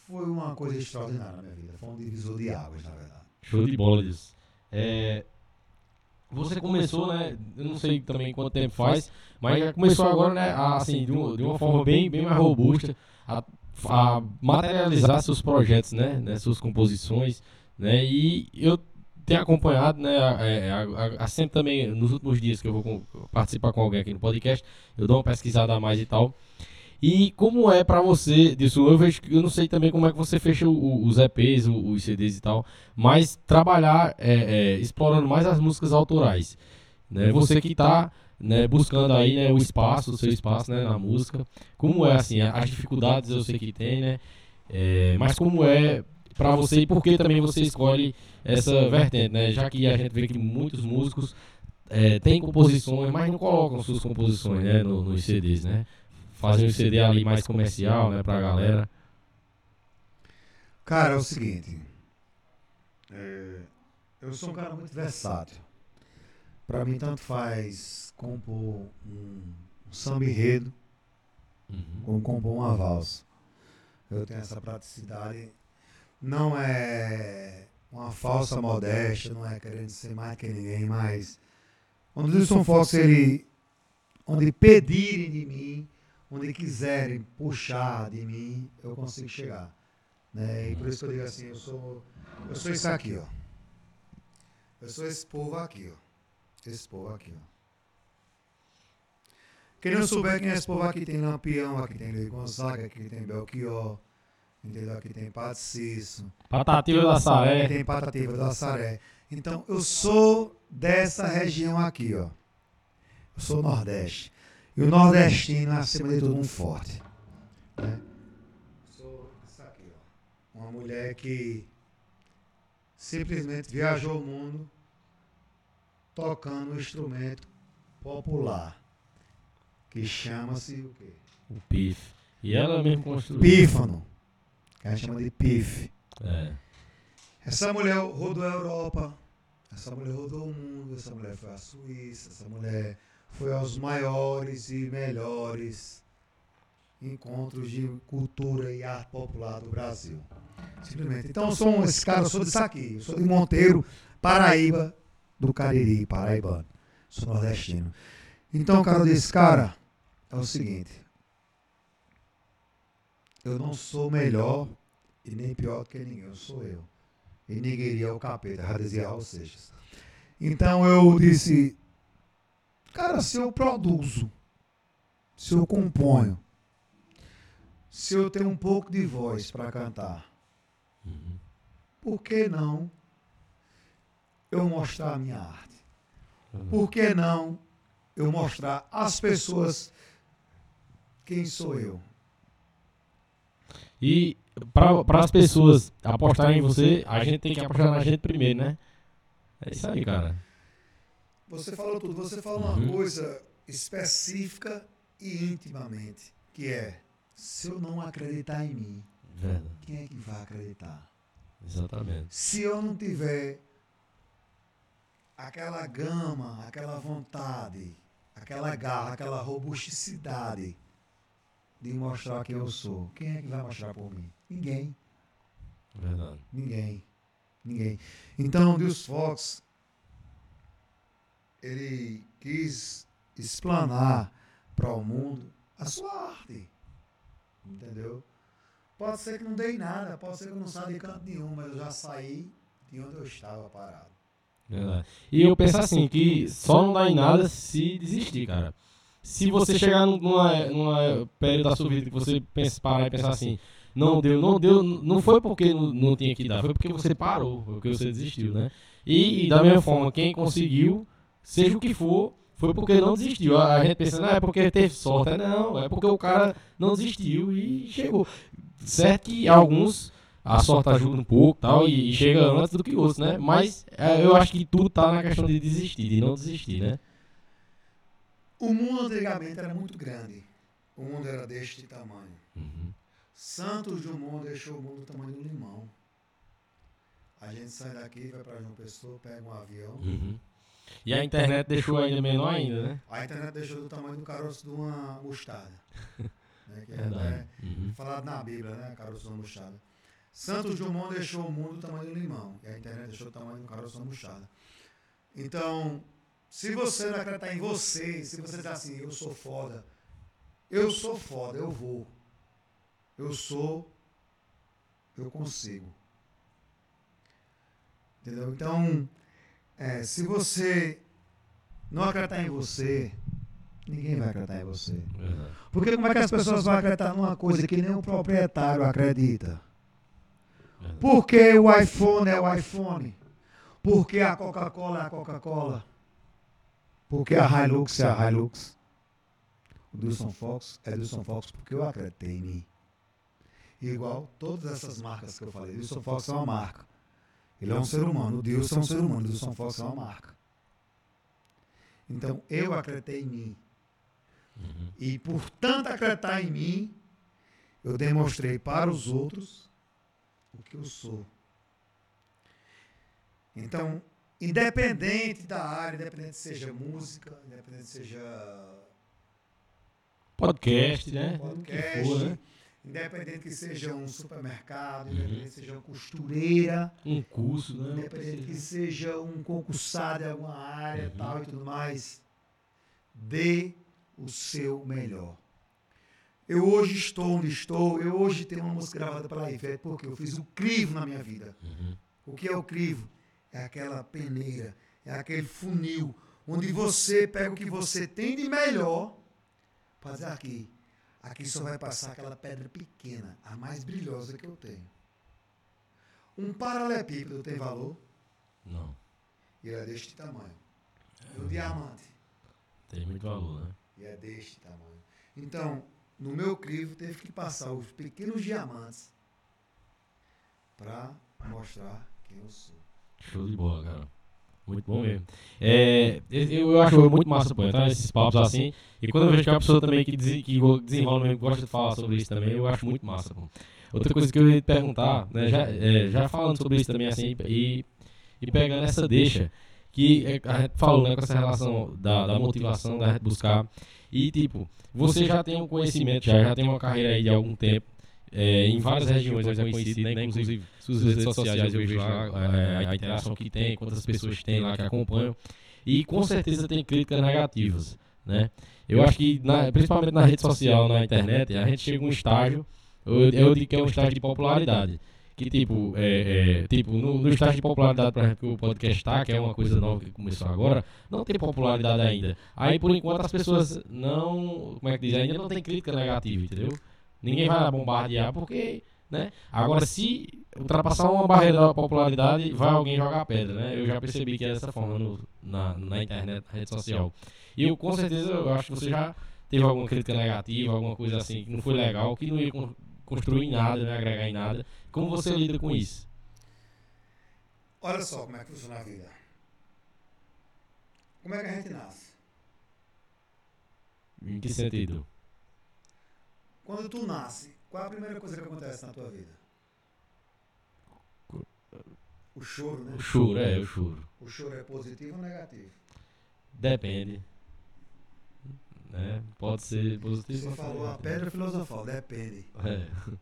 foi uma coisa extraordinária na minha vida. Foi um divisor de águas, na verdade. Show de bola disso. É, você começou, né? Eu não sei também quanto tempo faz, mas já começou agora, né? A, assim, de uma, de uma forma bem, bem mais robusta, a, a materializar seus projetos, né? né? Suas composições, né? E eu tenho acompanhado, né? É, a, a, sempre também, nos últimos dias que eu vou com, participar com alguém aqui no podcast, eu dou uma pesquisada a mais e tal. E como é para você, disso, eu vejo que eu não sei também como é que você fecha o, os EPs, os CDs e tal, mas trabalhar é, é, explorando mais as músicas autorais. Né? Você que está né, buscando aí né, o espaço, o seu espaço né, na música. Como é assim, as dificuldades eu sei que tem, né? É, mas como é para você e por que também você escolhe essa vertente, né? Já que a gente vê que muitos músicos é, têm composições, mas não colocam suas composições né, no, nos CDs, né? Fazer um CD ali mais comercial, né, pra galera? Cara, é o seguinte. É, eu sou um cara muito versátil. Pra mim, tanto faz compor um, um samba enredo, uhum. como compor uma valsa. Eu tenho essa praticidade. Não é uma falsa modéstia, não é querendo ser mais que ninguém, mas onde o Wilson Fox, ele, onde pedirem de mim, onde quiserem puxar de mim, eu consigo chegar. Né? E por isso que eu digo assim, eu sou, eu sou isso aqui, ó. Eu sou esse povo aqui, ó. Esse povo aqui, ó. Quem não souber quem é esse povo aqui, tem Lampião, aqui tem Lei Gonzaga, aqui tem Belchior, entendeu? Aqui tem Patricício. Patativa da Saré. Aqui tem Patativa da Saré. Então, eu sou dessa região aqui, ó. Eu sou Nordeste. E o nordestino, acima de tudo, um forte. Né? Sou isso aqui, ó. Uma mulher que simplesmente viajou o mundo tocando um instrumento popular. Que chama-se o quê? O pif. E ela mesmo construiu. Pífano. Que a gente chama de pif. É. Essa mulher rodou a Europa. Essa mulher rodou o mundo. Essa mulher foi à Suíça. Essa mulher foi aos maiores e melhores encontros de cultura e arte popular do Brasil. Simplesmente. Então, sou esse cara, eu sou disso aqui. Eu sou de Monteiro, Paraíba, do Cariri, paraibano. Sou nordestino. Então, cara, desse cara é o seguinte. Eu não sou melhor e nem pior que ninguém. Eu sou eu. E ninguém é o capeta, já dizia Raul Seixas. Então eu disse, Cara, se eu produzo, se eu componho, se eu tenho um pouco de voz para cantar, uhum. por que não eu mostrar a minha arte? Uhum. Por que não eu mostrar às pessoas quem sou eu? E para as pessoas apostarem em você, a gente tem que apostar na gente primeiro, né? É isso aí, cara. Você falou tudo. Você falou uma uhum. coisa específica e intimamente, que é: se eu não acreditar em mim, Verdade. quem é que vai acreditar? Exatamente. Se eu não tiver aquela gama, aquela vontade, aquela garra, aquela robusticidade de mostrar quem eu sou, quem é que vai mostrar por mim? Ninguém. Verdade. Ninguém. Ninguém. Então, Deus Fox ele quis explanar para o mundo a sua arte. Entendeu? Pode ser que não dei nada, pode ser que eu não saia de canto nenhum, mas eu já saí de onde eu estava parado. Verdade. E eu penso assim, que só não dá em nada se desistir, cara. Se você chegar numa, numa período da sua vida que você pensa, parar e pensar assim, não deu, não deu, não foi porque não, não tinha que dar, foi porque você parou, porque você desistiu, né? E, e da mesma forma, quem conseguiu, seja o que for, foi porque não desistiu. A gente pensa, não, é porque teve sorte. Não, é porque o cara não desistiu e chegou. Certo que alguns a sorte ajuda um pouco tal, e, chega antes do que outros, né? Mas é, eu acho que tudo tá na questão de desistir, de não desistir, né? O mundo antigamente era muito grande. O mundo era deste tamanho. Uhum. Santos Dumont deixou o mundo do tamanho do limão. A gente sai daqui, vai para João Pessoa, pega um avião. Uhum. E a internet deixou ainda menor ainda, né? A internet deixou do tamanho do caroço de uma mostarda. né? Que é, é uhum. falado na Bíblia, né? Caroço de uma mostarda. Santos Dumont deixou o mundo do tamanho do limão. E a internet deixou o tamanho do caroço de uma mostarda. Então, se você não acreditar em você, se você dizer assim, eu sou foda, eu sou foda, eu vou. Eu sou, eu consigo. Entendeu? Então, é, se você não acreditar em você, ninguém vai acreditar em você. Porque como é que as pessoas vão acreditar numa coisa que nem o proprietário acredita? Porque o iPhone é o iPhone? Porque a Coca-Cola é a Coca-Cola? Porque a Hilux é a Hilux. O Wilson Fox é Wilson Fox porque eu acreditei em mim. Igual todas essas marcas que eu falei. Wilson Fox é uma marca. Ele é um ser humano. O Deus é um ser humano. O Wilson Fox é uma marca. Então eu acreditei em mim. Uhum. E por tanto acreditar em mim, eu demonstrei para os outros o que eu sou. Então, Independente da área, independente seja música, independente seja. Podcast, né? Podcast. For, né? Independente que seja um supermercado, uhum. independente que seja uma costureira. Um curso, né? Independente que seja um concursado em alguma área uhum. tal e tudo mais. Dê o seu melhor. Eu hoje estou onde estou, eu hoje tenho uma música gravada pela Ivete, porque eu fiz um crivo na minha vida. Uhum. O que é o crivo? é aquela peneira, é aquele funil, onde você pega o que você tem de melhor para dizer aqui. Aqui só vai passar aquela pedra pequena, a mais brilhosa que eu tenho. Um paralelepípedo tem valor? Não. E é deste tamanho. É um diamante. Tem muito valor, né? E é deste tamanho. Então, no meu crivo, teve que passar os pequenos diamantes para mostrar quem eu sou. Show de bola, cara. Muito bom mesmo. É, eu acho muito massa, pô, entrar nesses papos assim. E quando eu vejo que a pessoa também que, des, que desenrola mesmo, gosta de falar sobre isso também, eu acho muito massa, pô. Outra coisa que eu ia te perguntar, né, já, é, já falando sobre isso também assim, e, e pegando essa deixa, que é, a gente falou, né, com essa relação da, da motivação, da gente buscar. E, tipo, você já tem um conhecimento, já, já tem uma carreira aí de algum tempo. É, em várias regiões é conhecido, né? inclusive suas redes sociais eu vejo lá é, a interação que tem, quantas pessoas tem lá que acompanham, e com certeza tem críticas negativas, né? Eu acho que, na, principalmente na rede social, na internet, a gente chega a um estágio, eu, eu digo que é um estágio de popularidade, que tipo, é, é, tipo no, no, estágio de popularidade, por exemplo, que o podcast está, que é uma coisa nova que começou agora, não tem popularidade ainda. Aí, por enquanto, as pessoas não, como é que diz, ainda não tem crítica negativa, entendeu? Ninguém vai bombardear porque, né? Agora, se ultrapassar uma barreira da popularidade, vai alguém jogar pedra, né? Eu já percebi que é dessa forma no, na, na internet, na rede social. E eu, com certeza, eu acho que você já teve alguma crítica negativa, alguma coisa assim que não foi legal, que não ia construir em nada, né? agregar em nada. Como você lida com isso? Olha só como é que funciona a vida. Como é que a gente nasce? Em que sentido? Quando tu nasce, qual é a primeira coisa que acontece na tua vida? O choro, né? O choro, é, o choro. O choro é positivo ou negativo? Depende. Né? Pode ser positivo. Você falou a pedra filosofal, depende. É.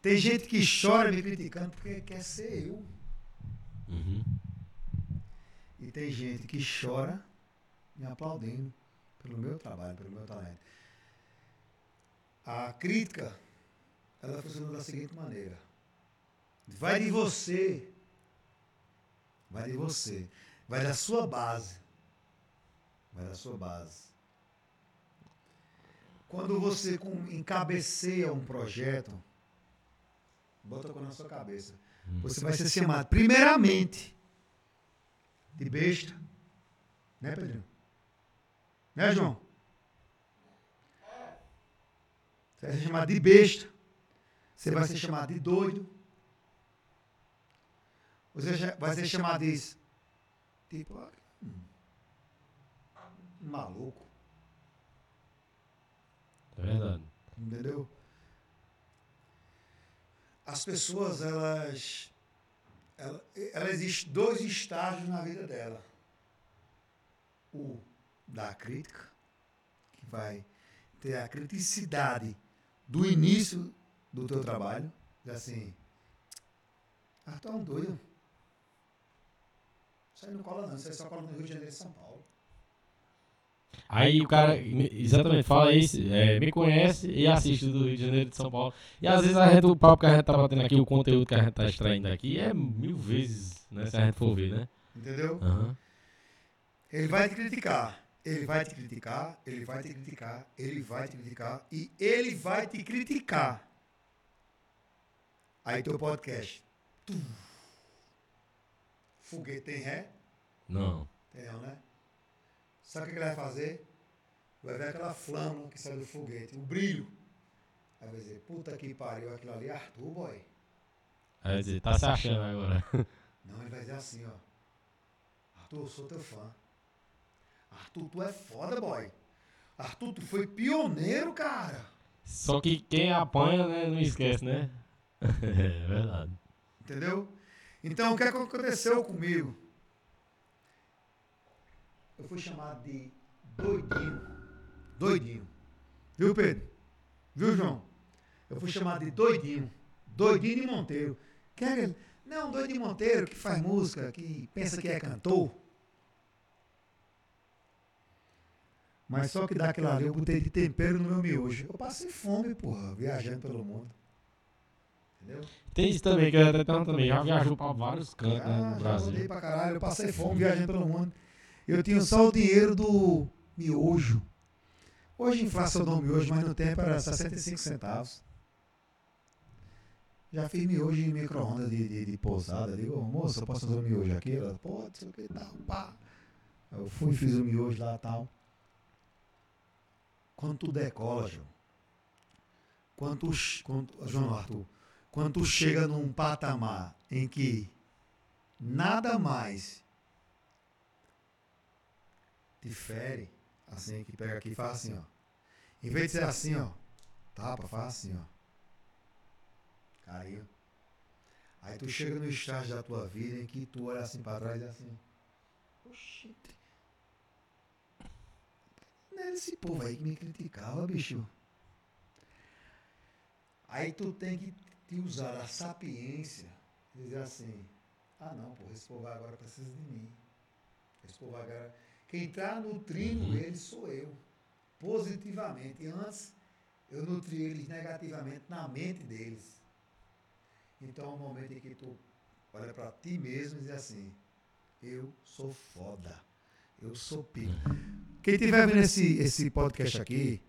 Tem gente que chora me criticando porque quer ser eu. Uhum. E tem gente que chora me aplaudindo pelo meu trabalho, pelo meu talento. A crítica, ela funciona da seguinte maneira. Vai de você. Vai de você. Vai da sua base. Vai da sua base. Quando você encabeceia um projeto, bota com na sua cabeça. Hum. Você vai ser chamado, primeiramente, de besta. Né, Pedrinho? Né, João? Você vai ser chamado de besta. Você vai ser chamado de doido. Você vai ser chamado de. Tipo, hum, maluco. É verdade. Entendeu? As pessoas, elas. Ela, ela existe dois estágios na vida dela. O da crítica, que vai ter a criticidade do início do teu trabalho, assim, ah, tu é um doido. Isso aí não cola não, isso aí só cola no Rio de Janeiro e São Paulo. Aí o cara, exatamente, fala isso, é, me conhece e assiste do Rio de Janeiro de São Paulo. E às vezes a gente, o papo que a gente tá batendo aqui, o conteúdo que a gente tá extraindo aqui é mil vezes, né? Se a gente for ver, né? Entendeu? Uhum. Ele vai te criticar. Ele vai te criticar, ele vai te criticar, ele vai te criticar e ele vai te criticar. Aí teu podcast. Tum. Foguete tem ré? Não. Tem não, né? Sabe o que ele vai fazer? Vai ver aquela flama que sai do foguete, o brilho. Aí vai dizer, puta que pariu, aquilo ali é Arthur, boy. Aí vai dizer, tá se achando agora. Não, ele vai dizer assim, ó. Arthur, eu sou teu fã. Arthur, tu é foda, boy. Arthur, tu foi pioneiro, cara. Só que quem apanha, né, não esquece, né? é verdade. Entendeu? Então, o que aconteceu comigo? Eu fui chamado de doidinho. Doidinho. Viu, Pedro? Viu, João? Eu fui chamado de doidinho. Doidinho de Monteiro. Quer? Não, doidinho de Monteiro que faz música, que pensa que é cantor. Mas só que daquilo ali eu botei de tempero no meu miojo. Eu passei fome, porra, viajando pelo mundo. Entendeu? Tem isso também, que eu até também. Já viajou pra vários cantos né, no Ah, Brasil. rodei pra caralho. Eu passei fome viajando pelo mundo. Eu tinha só o dinheiro do miojo. Hoje inflação do miojo, mas no tempo era 65 centavos. Já fiz miojo em micro-ondas de, de, de pousada. Digo, "Ô, moça, eu posso fazer um miojo aqui? Ela, pode, sei o que tal, pá. Eu fui e fiz o miojo lá e tal. Quando tu decola, João. Quando tu, João Arthur, quando tu chega num patamar em que nada mais te fere, assim, que pega aqui e faz assim, ó. Em vez de ser assim, ó, tapa, faz assim, ó. Caiu. Aí tu chega no estágio da tua vida em que tu olha assim pra trás e assim, oxi, era esse povo aí que me criticava, bicho. Aí tu tem que te usar a sapiência e dizer assim, ah não, pô, esse povo agora precisa de mim. Esse povo agora. Quem está nutrindo eles sou eu. Positivamente. E antes eu nutri eles negativamente na mente deles. Então é o momento em que tu olha para ti mesmo e diz assim, eu sou foda. Eu sou pico. Quem estiver vendo esse, esse podcast aqui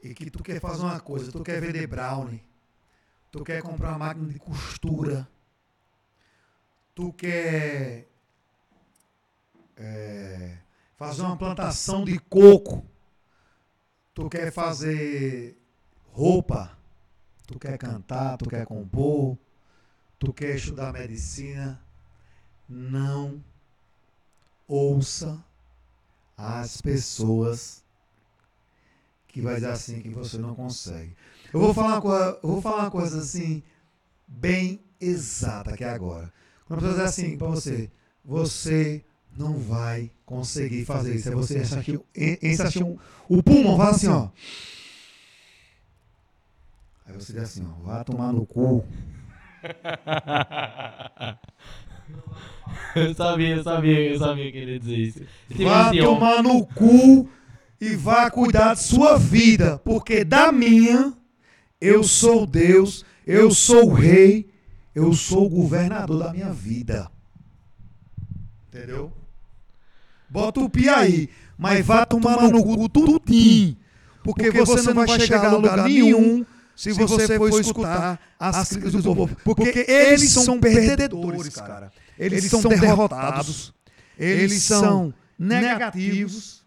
e que tu quer fazer uma coisa, tu quer vender brownie, tu quer comprar uma máquina de costura, tu quer é, fazer uma plantação de coco, tu quer fazer roupa, tu quer cantar, tu quer compor, tu quer estudar medicina, não ouça as pessoas que vai dizer assim que você não consegue. Eu vou falar uma coisa, vou falar uma coisa assim bem exata que é agora. Quando a pessoa diz assim para você, você não vai conseguir fazer isso. É você enche assistir um, o pulmão, fala assim, ó. Aí você diz assim, ó, vá tomar no cu. eu sabia, eu sabia, eu sabia que ele ia dizer isso. Vá ó, tomar no cu e vá cuidar de sua vida, porque da minha eu sou Deus, eu sou o rei, eu sou o governador da minha vida. Entendeu? Bota o pi aí, mas vá tomar no cu tudinho, porque você não vai chegar a lugar nenhum se você for escutar as críticas do povo, porque eles são perdedores, cara. Eles são derrotados. eles são negativos,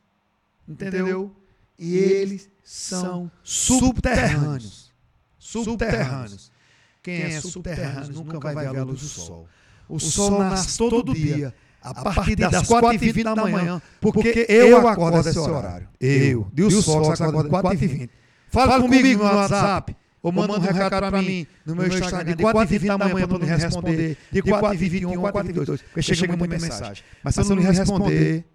entendeu? E eles são subterrâneos. Subterrâneos. Quem é subterrâneo nunca vai ver a luz do sol. O sol nasce todo dia, a partir das 4h20 da manhã, porque eu acordo esse horário. Eu, Deus Fox, acordo 4h20. Fala comigo no WhatsApp. Ou manda um recado para mim no meu Instagram de 4h20 da manhã para eu me responder. De 4h21, 4h22. Porque chega muita mensagem. Mas se eu não lhe responder,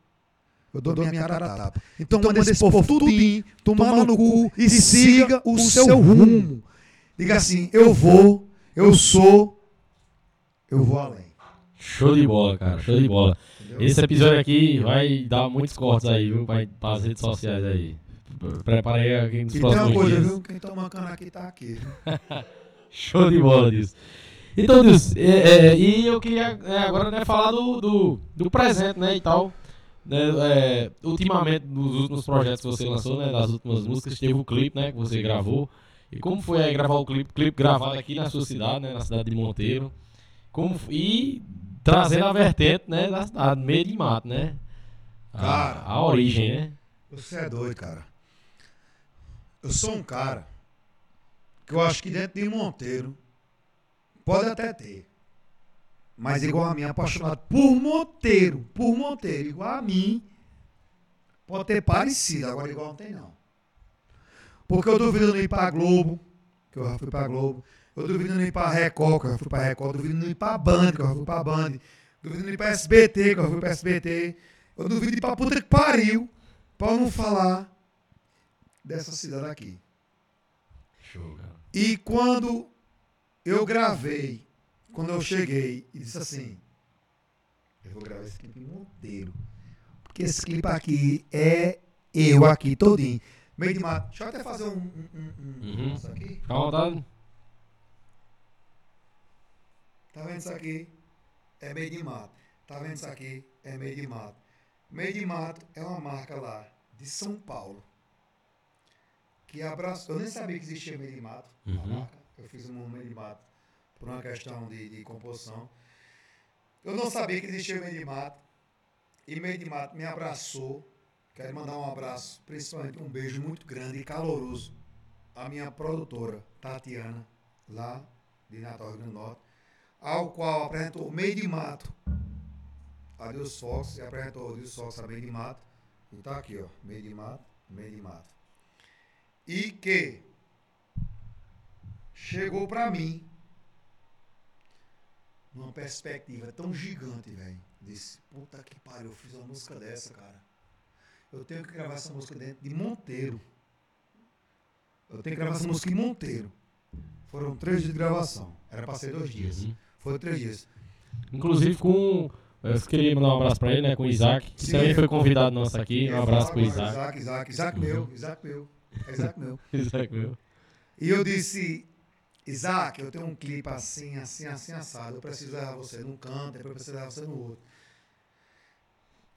eu dou minha cara a tapa. Então, manda esse povo tudinho, tomar no cu e siga o seu rumo. Diga assim, eu vou, eu sou, eu vou além. Show de bola, cara. Show de bola. Esse episódio aqui vai dar muitos cortes aí, viu? Para as redes sociais aí. Prepara aí aqui nos E tem uma próximos coisa, dias. viu? Quem toma cana aqui tá aqui. Show de bola disso. Então, Deus, é, é, e eu queria é, agora né, falar do, do, do presente, né, e tal. Né, é, ultimamente, nos últimos projetos que você lançou, né, das últimas músicas, teve o clipe, né, que você gravou. E como foi aí gravar o clipe, clipe gravado aqui na sua cidade, né, na cidade de Monteiro. Como, e trazendo a vertente, né, da cidade, meio de mato, né. A, Cara. a origem, né. Você é doido, cara. Eu sou um cara que eu acho que dentro de Monteiro pode até ter. Mas igual a mim, apaixonado por Monteiro, por Monteiro, igual a mim, pode ter parecido, agora igual não tem não. Porque eu duvido não ir pra Globo, que eu já fui pra Globo. Eu duvido não ir pra Record, que eu já fui pra Record. Eu duvido não ir pra Band, que eu já fui pra Band. Duvido não ir pra SBT, que eu já fui pra SBT. Eu duvido ir pra puta que pariu, pra eu não falar dessa cidade aqui. Show, cara. E quando eu gravei, quando eu cheguei e disse assim, eu vou gravar esse clipe inteiro. Porque esse clipe aqui é eu aqui todinho. Meio de mato. Deixa eu até fazer um, um, um, um Uhum. aqui. Fica à vontade. Tá vendo isso aqui? É meio de mato. Tá vendo isso aqui? É meio de mato. Meio de mato é uma marca lá de São Paulo. Que abraçou. Eu nem sabia que existia meio de mato. A Uhum. marca. Eu fiz um meio de mato por uma questão de, de composição. Eu não sabia que existia meio de mato. E meio de mato me abraçou. Quero mandar um abraço, principalmente um beijo muito grande e caloroso à minha produtora, Tatiana, lá de Natal, Rio Grande do Norte ao qual apresentou Meio de Mato a Deus Fox e apresentou Deus Fox a Meio de Mato. E tá aqui, ó, Meio de Mato, Meio de Mato. E que chegou pra mim numa perspectiva tão gigante, velho. Disse, puta que pariu, eu fiz uma música dessa, cara. Eu tenho que gravar essa música dentro de Monteiro. Eu tenho que gravar essa música em Monteiro. Foram três dias de gravação. Era pra ser dois dias. Uhum. Foi três dias. Inclusive com. Eu queria mandar um abraço pra ele, né? Com o Isaac, que Sim. também foi convidado nosso aqui. Um abraço pro Isaac. Isaac, Isaac, Isaac meu, Isaac meu. É Isaac meu. Isaac, meu. E eu disse, Isaac, eu tenho um clipe assim, assim, assim, assado. Eu preciso levar você num canto, depois eu preciso levar você no outro.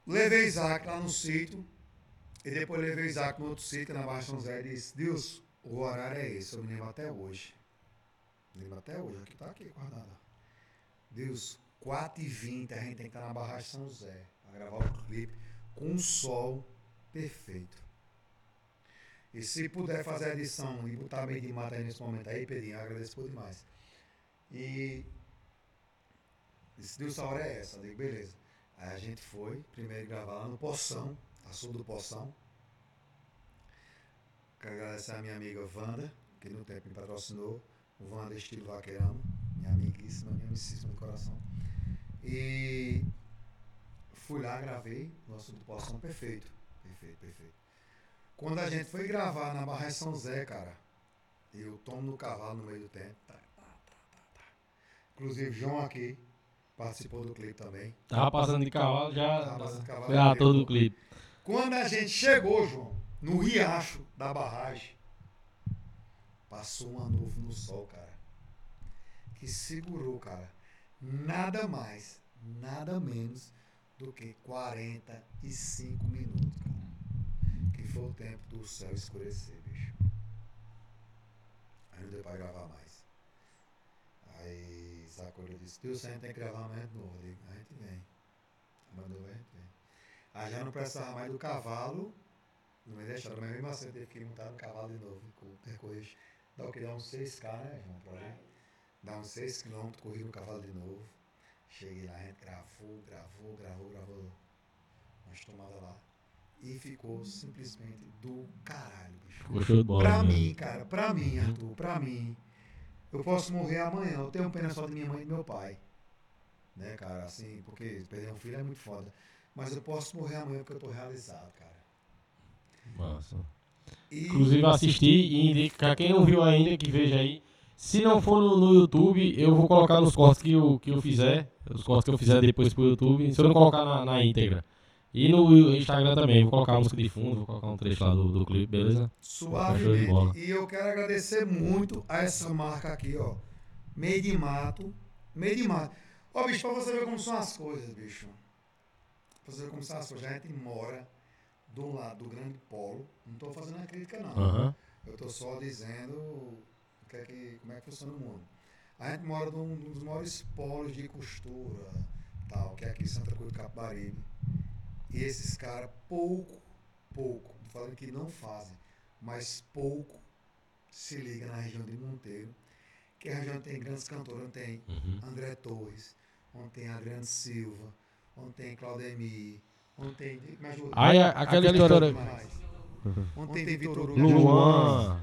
Levei Isaac lá no sítio. E depois levei Isaac no outro sítio, na Barra São José, e disse, Deus, o horário é esse, eu me lembro até hoje. Me lembro até hoje, aqui tá aqui guardado. Deus, 4h20 a gente tem que estar na Barra São José, a gravar o clipe, com um sol perfeito. E se puder fazer a edição e botar meio de mata aí nesse momento aí, Pedrinho, agradeço por demais. E disse, Deus, a hora é essa. Digo, beleza. Aí a gente foi, primeiro gravar lá no Poção, a sul do Poção. Quero agradecer a minha amiga Wanda, que no tempo me patrocinou. O Wanda Estilo Vaqueirão, minha amiguíssima, minha amicíssima do coração. E fui lá, gravei, nosso do Poção, perfeito. Perfeito, perfeito. Quando a gente foi gravar na Barra de São Zé, cara, eu tomo no cavalo no meio do tempo. Tá, tá, tá, tá, tá. Inclusive, João aqui participou do clipe também. Tava passando de cavalo, já. Tava passando de cavalo, já todo o clipe. Quando a gente chegou, João, no riacho da barragem, passou uma nuvem no sol, cara. Que segurou, cara. Nada mais, nada menos do que 45 minutos, foi o tempo do céu escurecer, bicho. Aí não deu pra gravar mais. Aí Sacolho disse, a gente tem que gravar mais de novo. Eu digo, a gente vem. Mandou, vai. Aí já não precisava mais do cavalo, não me deixaram, mas mesmo assim eu teve que montar no cavalo de novo, percorrer. Dá o que? Dá uns 6K, né, João? Dá uns 6 km, corri no cavalo de novo. Cheguei lá, a gente gravou, gravou, gravou, gravou umas tomadas lá. E ficou simplesmente do caralho, bicho. Bola. Pra né? mim, cara, pra mim, Arthur, pra mim, eu posso morrer amanhã. Eu tenho pena só de minha mãe e do meu pai. Né, cara, assim, porque perder um filho é muito foda. Mas eu posso morrer amanhã porque eu tô realizado, cara. Massa. E, Inclusive assisti e indico pra quem não viu ainda que veja aí. Se não for no, no YouTube, eu vou colocar nos cortes que eu, que eu fizer. Os cortes que eu fizer depois pro YouTube. Se eu não colocar na, na íntegra. E no Instagram também, vou colocar a música de fundo, vou colocar um trecho lá do, do clipe, beleza? Show de bola. suavemente. E eu quero agradecer muito a essa marca aqui, ó. Meio de mato. Meio de mato. Ó, bicho, pra você ver como são as coisas, bicho. Pra você ver como são as coisas. A gente mora do lado do grande polo. Não tô fazendo uma crítica, não. Aham. Eu estou só dizendo que é que, como é que funciona o mundo. A gente mora num, num dos maiores polos de costura, tal, que é aqui em Santa Cruz do Capibaribe. E esses caras, pouco, pouco, falando que não fazem, mas pouco se liga na região de Monteiro, que é a região onde tem grandes cantores, onde tem Uhum. André Torres, onde tem Adriano Silva, onde tem Claudemir, onde tem. Me ajuda. Aí, a- aquela história- mais. Onde tem Vitor Hugo. Luan,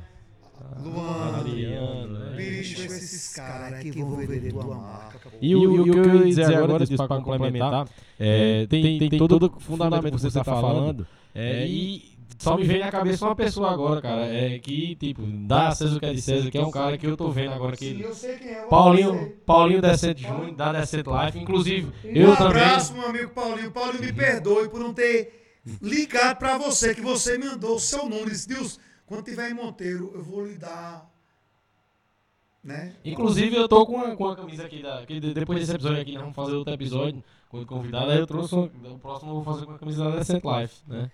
Luan, Adriano, né? Bicho, esses caras que vão vender tua marca. pô. E, o, e o que eu ia dizer agora, para complementar, é, tem, tem todo o fundamento que você está falando. é, e só me vem na cabeça uma pessoa agora, cara, é, que, tipo, dá a César o que é de César, que é um cara que eu tô vendo agora Sim, que. eu sei quem é. Paulinho. Paulinho Decente Júnior, da Decente Life, inclusive, Um eu também. abraço, meu amigo Paulinho. Paulinho, me perdoe por não ter ligado pra você, que você me mandou o seu número. Disse, Deus, quando tiver em Monteiro, eu vou lhe dar. Né? Inclusive, eu tô com uma, com uma camisa aqui, da, que de- depois desse episódio aqui, nós vamos fazer outro episódio com o convidado, aí eu trouxe, o próximo eu vou fazer com a camisa da Decent Life, né?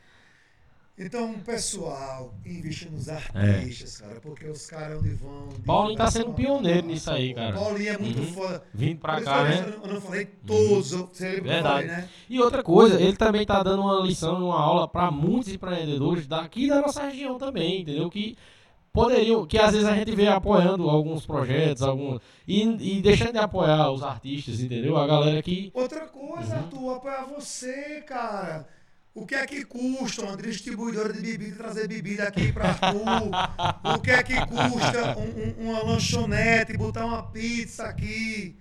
Então, pessoal, investe nos artistas, cara, porque os caras onde vão. de- Paulinho tá sendo pioneiro nisso aí, cara. Paulinho é muito Uhum. foda. Vindo pra cá, né? não- Eu não falei todos, eu Verdade. falei, né? E outra coisa, ele também tá dando uma lição, uma aula para muitos empreendedores daqui da nossa região também, entendeu? Que poderiam, que às vezes a gente vê apoiando alguns projetos, alguns e, e deixando de apoiar os artistas, entendeu? A galera que Outra coisa, Uhum. Arthur, apoiar você, cara. O que é que custa uma distribuidora de bebida trazer bebida aqui pra Arthur? o que é que custa um- um- uma lanchonete botar uma pizza aqui?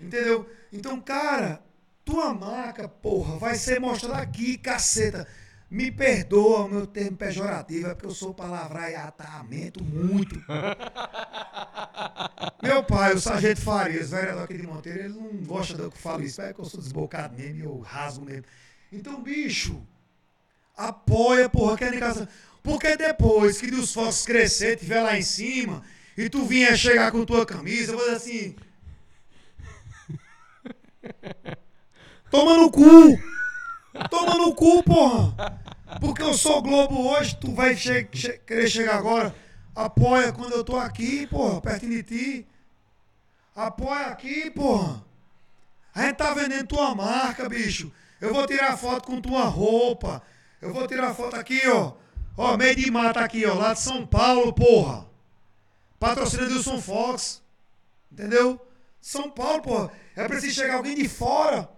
Entendeu? Então, cara, tua marca, porra, vai ser mostrada aqui, caceta. Me perdoa o meu termo pejorativo, é porque eu sou palavreiatamento muito. Meu pai, o Sargento Farias, vereador aqui de Monteiro, ele não gosta do que eu falo isso, é que eu sou desbocado mesmo, e eu rasgo mesmo. Então, bicho, apoia, porra, que é casa. Porque depois que os focos crescer, tiver lá em cima, e tu vier chegar com tua camisa, eu vou dizer assim. Toma no cu! Toma no cu, porra! Porque eu sou Globo hoje, tu vai che che querer chegar agora. Apoia quando eu tô aqui, porra, perto de ti. Apoia aqui, porra. A gente tá vendendo tua marca, bicho. Eu vou tirar foto com tua roupa. Eu vou tirar foto aqui, ó. Ó, meio de mata aqui, ó, lá de São Paulo, porra. Patrocínio do Wilson Fox. Entendeu? São Paulo, porra. É preciso chegar alguém de fora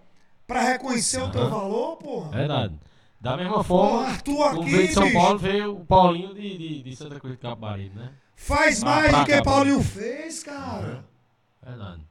pra reconhecer o teu valor, porra. verdade. Da mesma Porra, forma, Arthur o aqui, veio de São bicho. Paulo veio o Paulinho de, de, de Santa Cruz de Capibaribe, né? Faz Ah, mais do que Paulinho fez, cara. Verdade.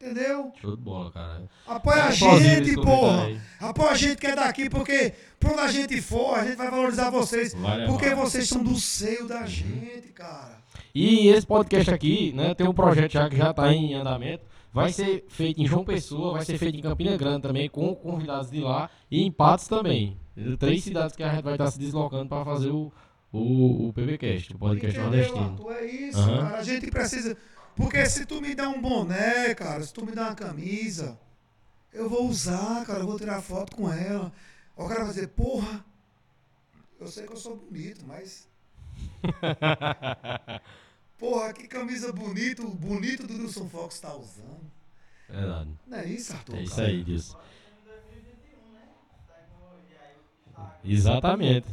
Entendeu? Show de bola, cara. Apoia a gente, porra. aí. Apoia a gente que é daqui, porque pra onde a gente for, a gente vai valorizar vocês. Vai levar. Porque vocês são do seio da gente, cara. E esse podcast aqui, né, tem um projeto já que já está em andamento. Vai ser feito em João Pessoa, vai ser feito em Campina Grande também, com convidados de lá e em Patos também. Três cidades que a gente vai estar se deslocando para fazer o, o, o PBcast, o podcast Entendeu, nordestino. Arthur? É isso, Aham. cara. A gente precisa. Porque se tu me dá um boné, cara, se tu me dá uma camisa, eu vou usar, cara, eu vou tirar foto com ela. O cara vai dizer, porra, eu sei que eu sou bonito, mas. Porra, que camisa bonita, o bonito do Wilson Fox tá usando. Verdade. Não é isso, Arthur? É isso cara? aí, Deus. Exatamente.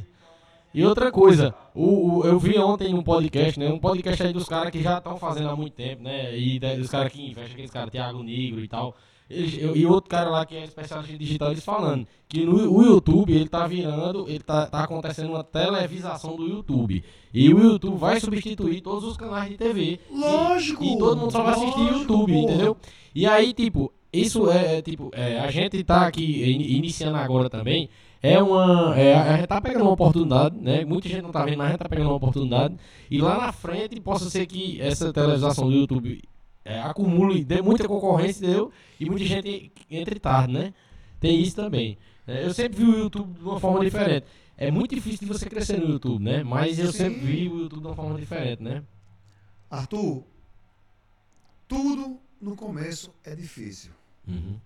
E outra coisa, o, o, eu vi ontem um podcast, né? Um podcast aí dos caras que já estão fazendo há muito tempo, né? E dos caras que investem, aqueles caras, Thiago Negro e tal. e outro cara lá que é especialista em digital, eles falando que no o YouTube ele tá virando, ele tá, tá acontecendo uma televisação do YouTube. E o YouTube vai substituir todos os canais de TV. Lógico! E, e todo mundo só vai assistir o YouTube, entendeu? E aí, tipo, isso é, tipo, é, a gente tá aqui iniciando agora também é uma. É, a gente tá pegando uma oportunidade, né? Muita gente não tá vendo, mas a gente tá pegando uma oportunidade. E lá na frente possa ser que essa televisação do YouTube é, acumule, dê muita concorrência, entendeu? E muita gente entre tarde, né? Tem isso também. É, eu sempre vi o YouTube de uma forma diferente. É muito difícil de você crescer no YouTube, né? Mas eu sempre vi o YouTube de uma forma diferente, né? Arthur, tudo no começo é difícil. Uhum.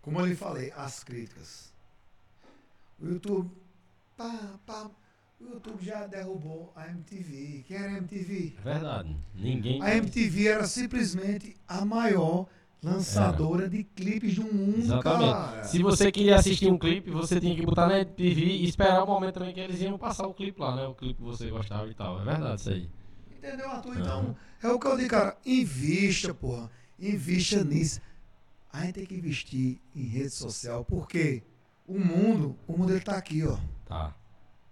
Como eu lhe falei, as críticas o YouTube, pá, pá, o YouTube já derrubou a MTV. Quem era a MTV? É verdade. Ninguém. A MTV era simplesmente a maior lançadora era. de clipes do mundo, Exatamente. Cara. Se você queria assistir um clipe, você tinha que botar na MTV e esperar o momento também que eles iam passar o clipe lá, né? O clipe que você gostava e tal. É verdade isso aí. Entendeu, Arthur? Então, é o que eu digo, cara. Invista, porra. Invista nisso. A gente tem que investir em rede social. Por quê? O mundo, o mundo ele tá aqui, ó. Tá.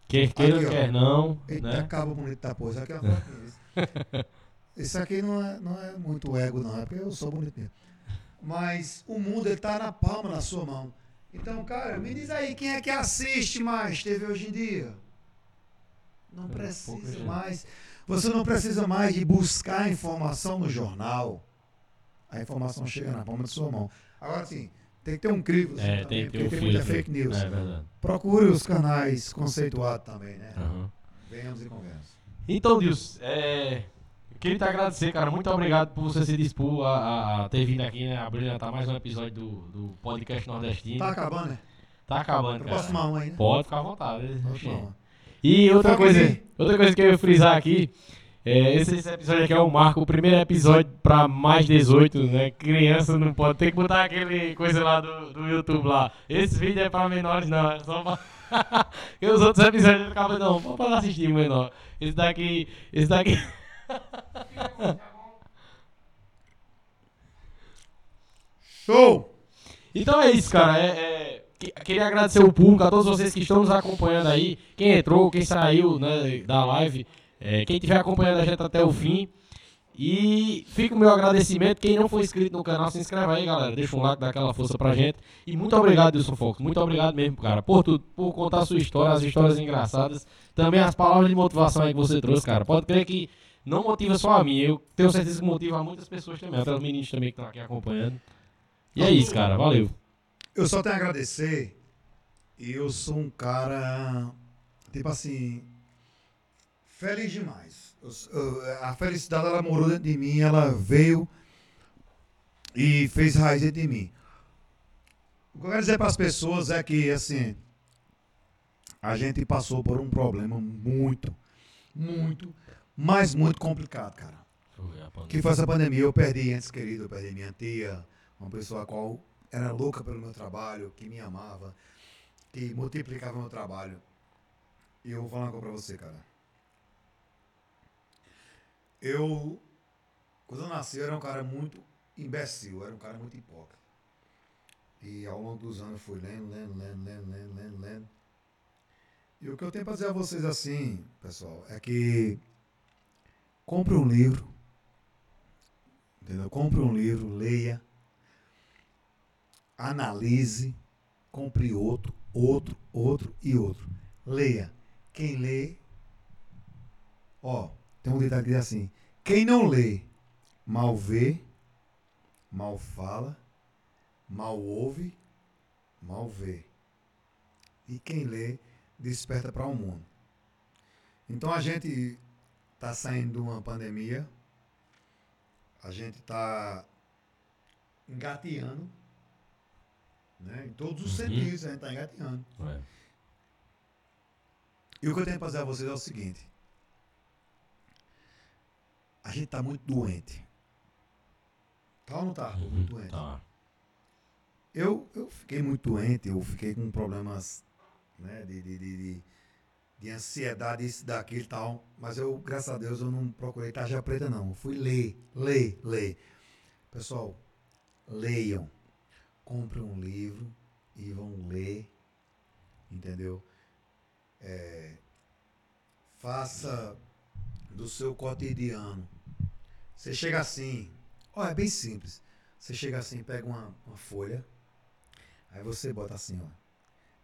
Quer queira, aqui, quer não. Eita, né? acaba bonito da pose. Aqui, ó, Isso aqui não é, não é muito ego, não, é porque eu sou bonito mesmo. Mas o mundo ele tá na palma da sua mão. Então, cara, me diz aí, quem é que assiste mais TV hoje em dia? Não é precisa mais. Você não precisa mais de buscar informação no jornal. A informação chega na palma da sua mão. Agora sim, tem que ter um crivo. Assim, é, também, tem que ter um tem muita fake news. É verdade. Procure os canais conceituados também, né? Uhum. Venhamos e conversa. Então, Deus, é, queria te agradecer, cara. Muito obrigado por você se dispor a, a ter vindo aqui, né? A brilhantar mais um episódio do, do podcast nordestino. Tá acabando, né? Tá acabando, cara. Posso tomar um aí, né? Pode ficar à vontade. Né? E outra coisa, outra coisa que eu ia frisar aqui é, esse, esse, episódio aqui é o marco, o primeiro episódio para mais 18, né? Criança não pode ter que botar aquele coisa lá do, do YouTube lá. Esse vídeo é para menores, não, é só pra. e os outros episódios acabam, não, para assistir menor. Esse daqui. Esse daqui. Show! Então é isso, cara. É, é, queria agradecer o público, a todos vocês que estão nos acompanhando aí. Quem entrou, quem saiu né, da live. É, quem estiver acompanhando a gente até o fim. E fica o meu agradecimento. Quem não for inscrito no canal, se inscreve aí, galera. Deixa um like, dá aquela força pra gente. E muito obrigado, Wilson Fox. Muito obrigado mesmo, cara, por tudo, por contar a sua história, as histórias engraçadas. Também as palavras de motivação aí que você trouxe, cara. Pode crer que não motiva só a mim. Eu tenho certeza que motiva muitas pessoas também. Até os meninos também que estão aqui acompanhando. E é isso, cara. Valeu. Eu só tenho a agradecer. Eu sou um cara. Tipo assim, Feliz demais. a felicidade ela morou dentro de mim, ela veio e fez raiz dentro de mim. O que eu quero dizer para as pessoas é que, assim, a gente passou por um problema muito, muito, mas muito complicado, cara. Que foi essa pandemia. Eu perdi entes queridos, eu perdi minha tia, uma pessoa a qual era louca pelo meu trabalho, que me amava, que multiplicava meu trabalho. E eu vou falar uma coisa pra você, cara. Eu, quando eu nasci, eu era um cara muito imbecil, era um cara muito hipócrita. E ao longo dos anos fui lendo, lendo, lendo, lendo, lendo, lendo, lendo. E o que eu tenho para dizer a vocês assim, pessoal, é que compre um livro, entendeu? Compre um livro, leia, analise, compre outro, outro, outro e outro. Leia. Quem lê, ó, tem um ditado que diz assim: quem não lê, mal vê, mal fala, mal ouve, mal vê. E quem lê, desperta para o um mundo. Então a gente está saindo de uma pandemia, a gente está engateando, né? em todos os uhum. sentidos, a gente está engateando. É. E o que eu tenho para dizer a vocês é o seguinte: a gente tá muito doente. Tá ou não tá? Uhum, muito doente. Tá. Eu, eu fiquei muito doente, eu fiquei com problemas né? De, de, de, de, de ansiedade, isso, daquilo e tal. Mas eu, graças a Deus, eu não procurei tarja preta, não. Eu fui ler, ler, ler. Pessoal, leiam. Comprem um livro e vão ler. Entendeu? É, faça do seu cotidiano. Você chega assim, ó, é bem simples. Você chega assim, pega uma, uma folha, aí você bota assim, ó.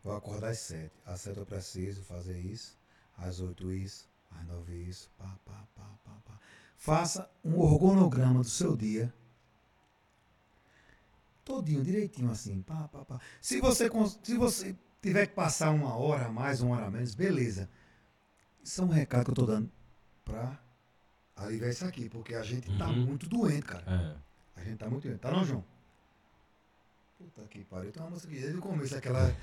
Vou acordar às sete. Às sete eu preciso fazer isso, às oito isso, às nove isso, pá, pá, pá, pá, pá. Faça um organograma do seu dia. Todinho, direitinho assim, pá, pá, pá. Se você, se você tiver que passar uma hora a mais, uma hora a menos, beleza. Isso é um recado que eu tô dando pra aliviar isso aqui, porque a gente tá Uhum. muito doente, cara. É. A gente tá muito doente. Tá não, João? Puta que pariu. Tem uma música que desde o começo, aquela.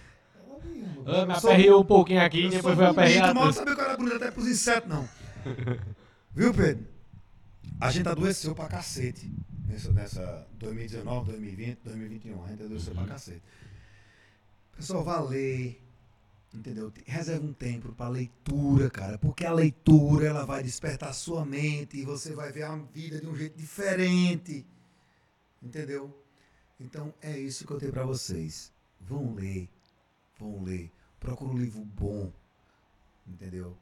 Eu me aperreou um pouquinho aqui, depois foi aperreado. Mal não sabia que eu era bonito até pros insetos, não. Viu, Pedro? A gente adoeceu pra cacete. Nessa, nessa 2019, 2020, 2021. A gente adoeceu Uhum. pra cacete. Pessoal, vá ler. Entendeu? Reserva um tempo pra leitura, cara. Porque a leitura, ela vai despertar a sua mente e você vai ver a vida de um jeito diferente. Entendeu? Então, é isso que eu tenho pra vocês. Vão ler. Vão ler. Procura um livro bom. Entendeu?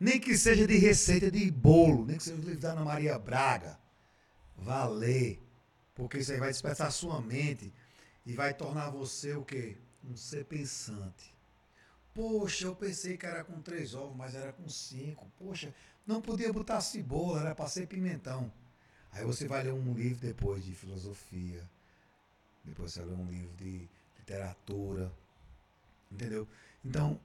Nem que seja de receita de bolo, nem que seja o livro da Ana Maria Braga. Vá ler. Porque isso aí vai despertar a sua mente e vai tornar você o quê? Um ser pensante. Poxa, eu pensei que era com três ovos, mas era com cinco. Poxa, não podia botar cebola, era para ser pimentão. Aí você vai ler um livro depois de filosofia. Depois você vai ler um livro de literatura. Entendeu? Então,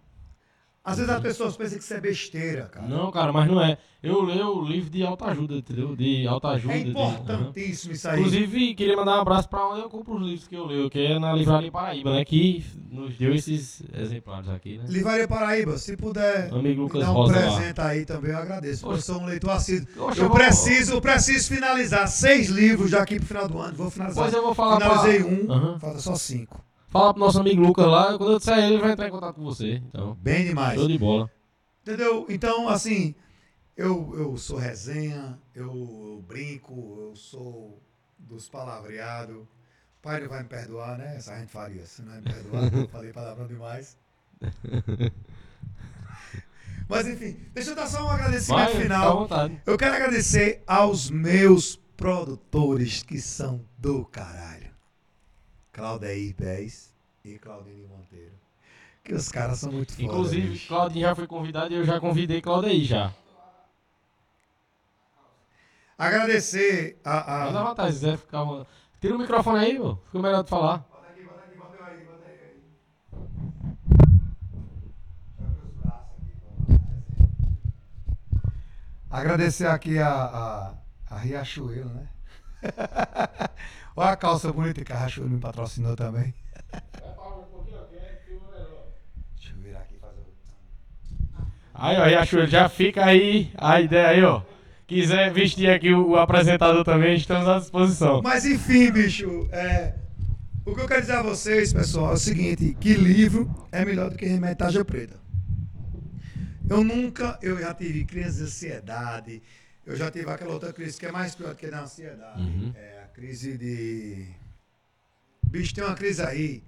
às vezes as pessoas pensam que isso é besteira, cara. Não, cara, mas não é. Eu leio o livro de autoajuda, entendeu? De autoajuda. É de- importantíssimo isso Aham. aí. Inclusive, queria mandar um abraço pra onde eu compro os livros que eu leio, que é na Livraria Paraíba, né? Que nos deu esses exemplares aqui, né? Livraria Paraíba, se puder Amigo me Lucas dar um Rosa lá. presente aí também, eu agradeço. porque Eu sou um leitor assíduo. Oxe, Eu preciso, eu preciso finalizar seis livros já aqui pro final do ano. Vou finalizar. Pois eu vou falar Finalizei pra... um, Aham. falta só cinco. Fala pro nosso amigo Lucas lá, quando eu disser ele, ele vai entrar em contato com você. Então, Bem demais. show de bola. Entendeu? Então, assim, eu, eu sou resenha, eu, eu brinco, eu sou dos palavreados. O pai não vai me perdoar, né? Essa gente faria. Se não vai me perdoar, eu falei palavrão demais. Mas enfim, deixa eu dar só um agradecimento Vai, final. Eu quero agradecer aos meus produtores que são do caralho. Claudeir Pés e Claudinho Monteiro. Que os caras são muito foda, Inclusive, bicho. Claudinho já foi convidado e eu já convidei Claudio aí já. Agradecer a. A... vontade, se quiser ficar. Tira o microfone aí, pô. Fica melhor de falar. Bota aqui, bota aqui, bota aí, bota aí. Agradecer aqui a, a, a Riachuelo, né? Olha a calça bonita que a Riachuelo me patrocinou também. Deixa eu virar aqui e fazer o. Aí, ó, Riachuelo, já fica aí a ideia aí, ó. Quiser vestir aqui o, o apresentador também, estamos à disposição. Mas enfim, bicho, é, o que eu quero dizer a vocês, pessoal, é o seguinte, que livro é melhor do que remédio preta. Eu nunca, eu já tive crise de ansiedade, eu já tive aquela outra crise que é mais pior do que a da ansiedade. Uhum. É a crise de... Bicho, tem uma crise aí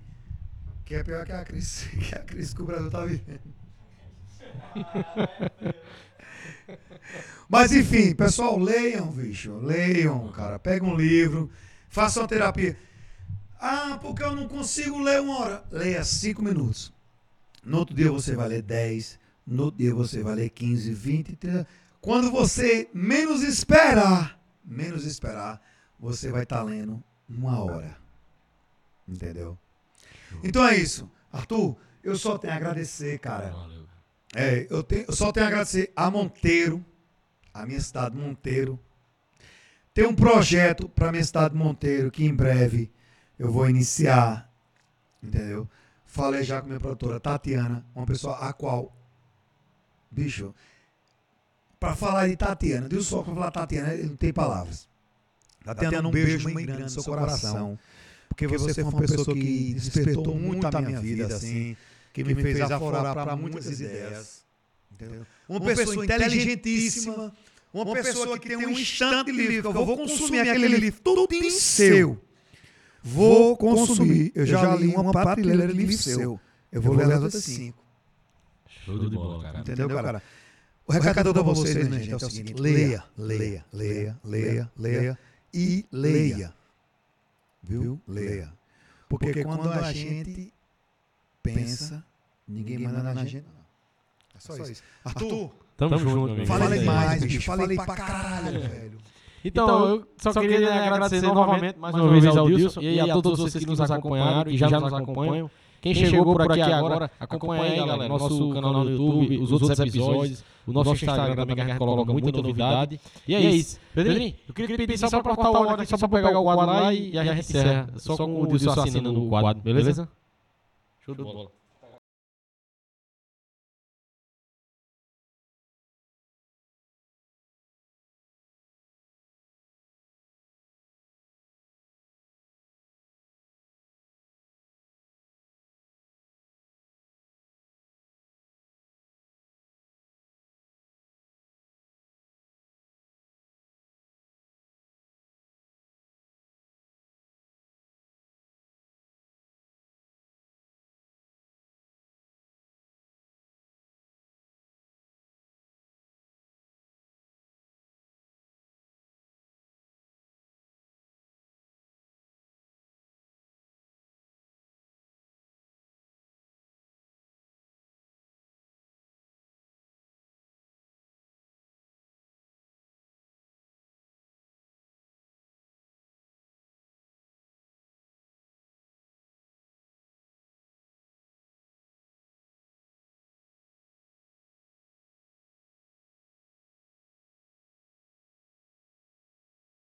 que é pior que a crise que, a crise que o Brasil tá vivendo. Mas enfim, pessoal, leiam, bicho. Leiam, cara. Pega um livro, faça uma terapia. Ah, porque eu não consigo ler uma hora. Leia cinco minutos. No outro dia você vai ler 10. No outro dia você vai ler 15, 20, 30. Quando você menos esperar, menos esperar, você vai estar lendo uma hora. Entendeu? Então é isso. Arthur, eu só tenho a agradecer, cara. Valeu. É, eu, tenho, eu só tenho a agradecer a Monteiro, a minha cidade Monteiro. Tem um projeto para minha cidade Monteiro que em breve eu vou iniciar, entendeu? Falei já com minha produtora Tatiana, uma pessoa a qual, bicho, para falar de Tatiana, Deus só para falar Tatiana, ele não tem palavras. Tatiana, um beijo bem grande no seu coração, porque você foi uma pessoa que despertou muito a minha vida, assim, que me fez aflorar para muitas ideias. Entendeu? Uma pessoa inteligentíssima, uma pessoa que tem um instante livre, que eu vou consumir aquele livro tudo em seu. Vou consumir. Eu já li uma prateleira de livro seu. Eu vou ler as outras cinco. Show de bola, cara. Entendeu, cara? O recado para vocês, minha gente, é o seguinte: leia, leia, leia, leia, leia e leia. Viu? Leia. Porque quando a gente pensa, ninguém manda na gente. É só isso. Arthur, Tamo, junto, falei mais, bicho. Falei pra caralho, velho. Então, eu só, queria né, agradecer novamente, mais uma vez ao Dilson e a todos vocês que nos acompanharam e já nos acompanham. Quem chegou por aqui agora, acompanha aí, galera, nosso canal no YouTube, os outros episódios, o nosso Instagram também, que a gente coloca muita novidade. E é isso. Pedrinho, eu queria pedir só pra cortar o áudio aqui, só pra pegar o quadro lá e a gente encerra. Só com o Dilson assinando no quadro, beleza? Show de bola.